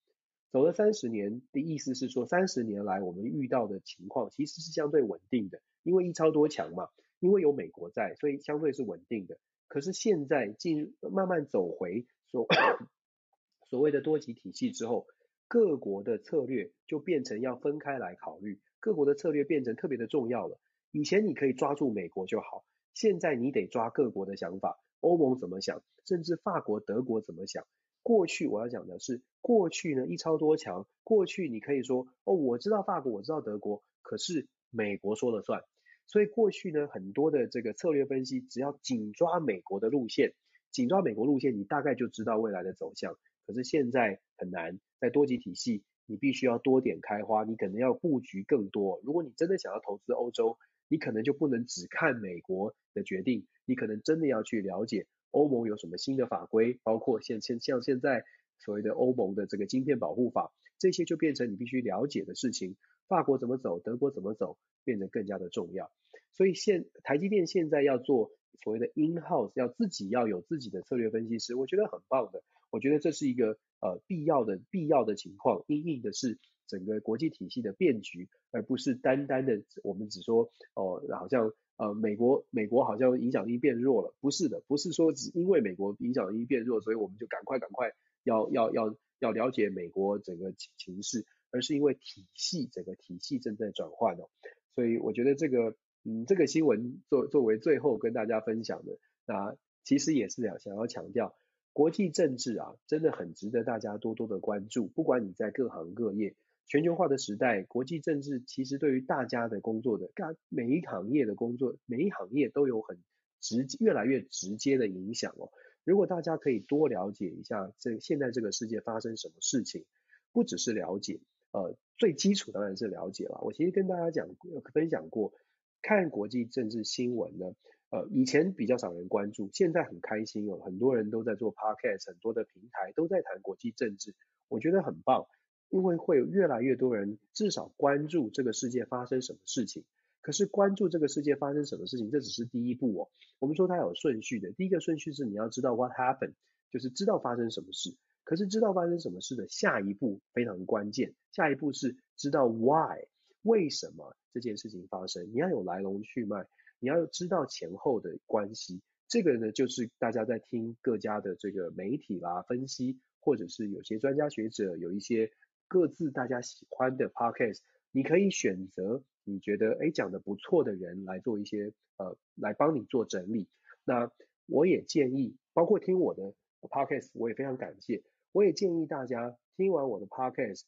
走了三十年的意思是说，三十年来我们遇到的情况其实是相对稳定的，因为一超多强嘛。因为有美国在，所以相对是稳定的。可是现在进慢慢走回所 所谓的多极体系之后，各国的策略就变成要分开来考虑，各国的策略变成特别的重要了。以前你可以抓住美国就好，现在你得抓各国的想法，欧盟怎么想，甚至法国、德国怎么想。过去我要讲的是，过去呢一超多强，过去你可以说哦，我知道法国，我知道德国，可是美国说了算。所以过去呢，很多的这个策略分析，只要紧抓美国的路线，紧抓美国路线，你大概就知道未来的走向。可是现在很难，在多极体系，你必须要多点开花，你可能要布局更多。如果你真的想要投资欧洲，你可能就不能只看美国的决定，你可能真的要去了解欧盟有什么新的法规，包括现现像现在所谓的欧盟的这个晶片保护法，这些就变成你必须了解的事情。法国怎么走，德国怎么走，变得更加的重要。所以现台积电现在要做所谓的 in-house，要自己要有自己的策略分析师，我觉得很棒的。我觉得这是一个呃必要的必要的情况，因应的是整个国际体系的变局，而不是单单的我们只说哦，好像呃美国美国好像影响力变弱了，不是的，不是说只因为美国影响力变弱，所以我们就赶快赶快要要要要了解美国整个情势，而是因为体系整个体系正在转换哦。所以我觉得这个。嗯，这个新闻作作为最后跟大家分享的，那其实也是想想要强调，国际政治啊，真的很值得大家多多的关注。不管你在各行各业，全球化的时代，国际政治其实对于大家的工作的，干每一行业的工作，每一行业都有很直越来越直接的影响哦。如果大家可以多了解一下这现在这个世界发生什么事情，不只是了解，呃，最基础当然是了解了。我其实跟大家讲分享过。看国际政治新闻呢，呃，以前比较少人关注，现在很开心哦，很多人都在做 podcast，很多的平台都在谈国际政治，我觉得很棒，因为会有越来越多人至少关注这个世界发生什么事情。可是关注这个世界发生什么事情，这只是第一步哦。我们说它有顺序的，第一个顺序是你要知道 what happened，就是知道发生什么事。可是知道发生什么事的下一步非常关键，下一步是知道 why。为什么这件事情发生？你要有来龙去脉，你要知道前后的关系，这个呢，就是大家在听各家的这个媒体啦分析，或者是有些专家学者有一些各自大家喜欢的 podcast，你可以选择你觉得诶讲的不错的人来做一些呃来帮你做整理。那我也建议，包括听我的 podcast，我也非常感谢。我也建议大家听完我的 podcast，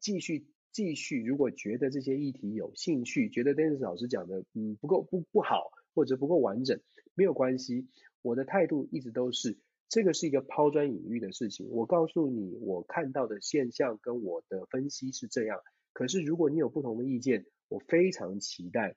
继续继续，如果觉得这些议题有兴趣，觉得 Dennis 老师讲的嗯不够不不好，或者不够完整。没有关系，我的态度一直都是，这个是一个抛砖引玉的事情。我告诉你，我看到的现象跟我的分析是这样。可是如果你有不同的意见，我非常期待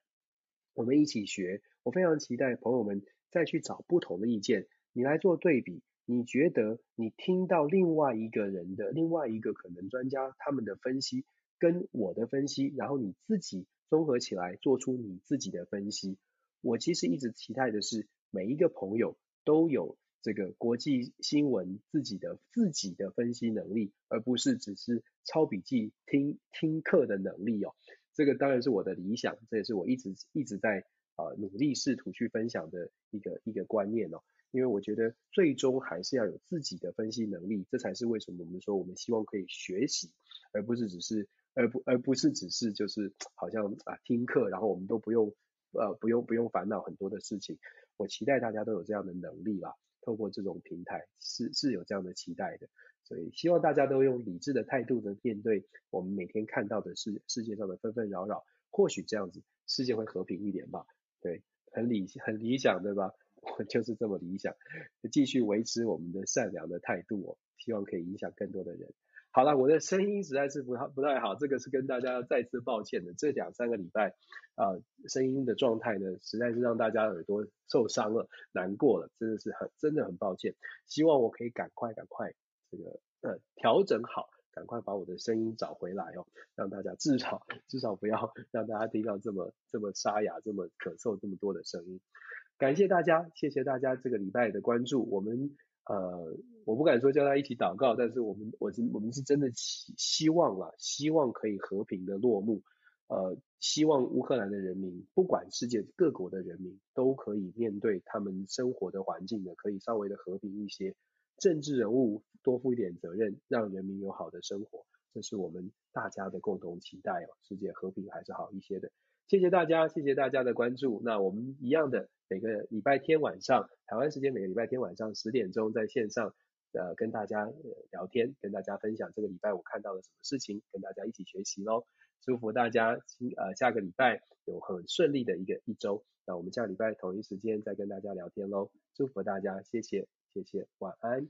我们一起学。我非常期待朋友们再去找不同的意见，你来做对比。你觉得你听到另外一个人的另外一个可能专家他们的分析跟我的分析，然后你自己综合起来做出你自己的分析。我其实一直期待的是，每一个朋友都有这个国际新闻自己的自己的分析能力，而不是只是抄笔记、听听课的能力哦。这个当然是我的理想，这也是我一直一直在啊、努力试图去分享的一个一个观念哦。因为我觉得最终还是要有自己的分析能力，这才是为什么我们说我们希望可以学习，而不是只是而不而不是只是就是好像啊听课，然后我们都不用。呃，不用不用烦恼很多的事情，我期待大家都有这样的能力啦。透过这种平台是是有这样的期待的，所以希望大家都用理智的态度的面对我们每天看到的世世界上的纷纷扰扰，或许这样子世界会和平一点吧。对，很理很理想，对吧？我就是这么理想，继续维持我们的善良的态度哦，希望可以影响更多的人。好了，我的声音实在是不太不太好，这个是跟大家再次抱歉的。这两三个礼拜啊、声音的状态呢，实在是让大家耳朵受伤了，难过了，真的是很真的很抱歉。希望我可以赶快赶快这个呃调整好，赶快把我的声音找回来哦，让大家至少至少不要让大家听到这么这么沙哑、这么咳嗽这么多的声音。感谢大家，谢谢大家这个礼拜的关注，我们。呃，我不敢说叫他一起祷告，但是我们我是我们是真的希希望啦，希望可以和平的落幕。呃，希望乌克兰的人民，不管世界各国的人民，都可以面对他们生活的环境呢，可以稍微的和平一些。政治人物多负一点责任，让人民有好的生活，这是我们大家的共同期待哦。世界和平还是好一些的。谢谢大家，谢谢大家的关注。那我们一样的。每个礼拜天晚上，台湾时间每个礼拜天晚上十点钟在线上，呃，跟大家聊天，跟大家分享这个礼拜我看到了什么事情，跟大家一起学习喽。祝福大家今，呃，下个礼拜有很顺利的一个一周。那我们下礼拜同一时间再跟大家聊天喽。祝福大家，谢谢，谢谢，晚安。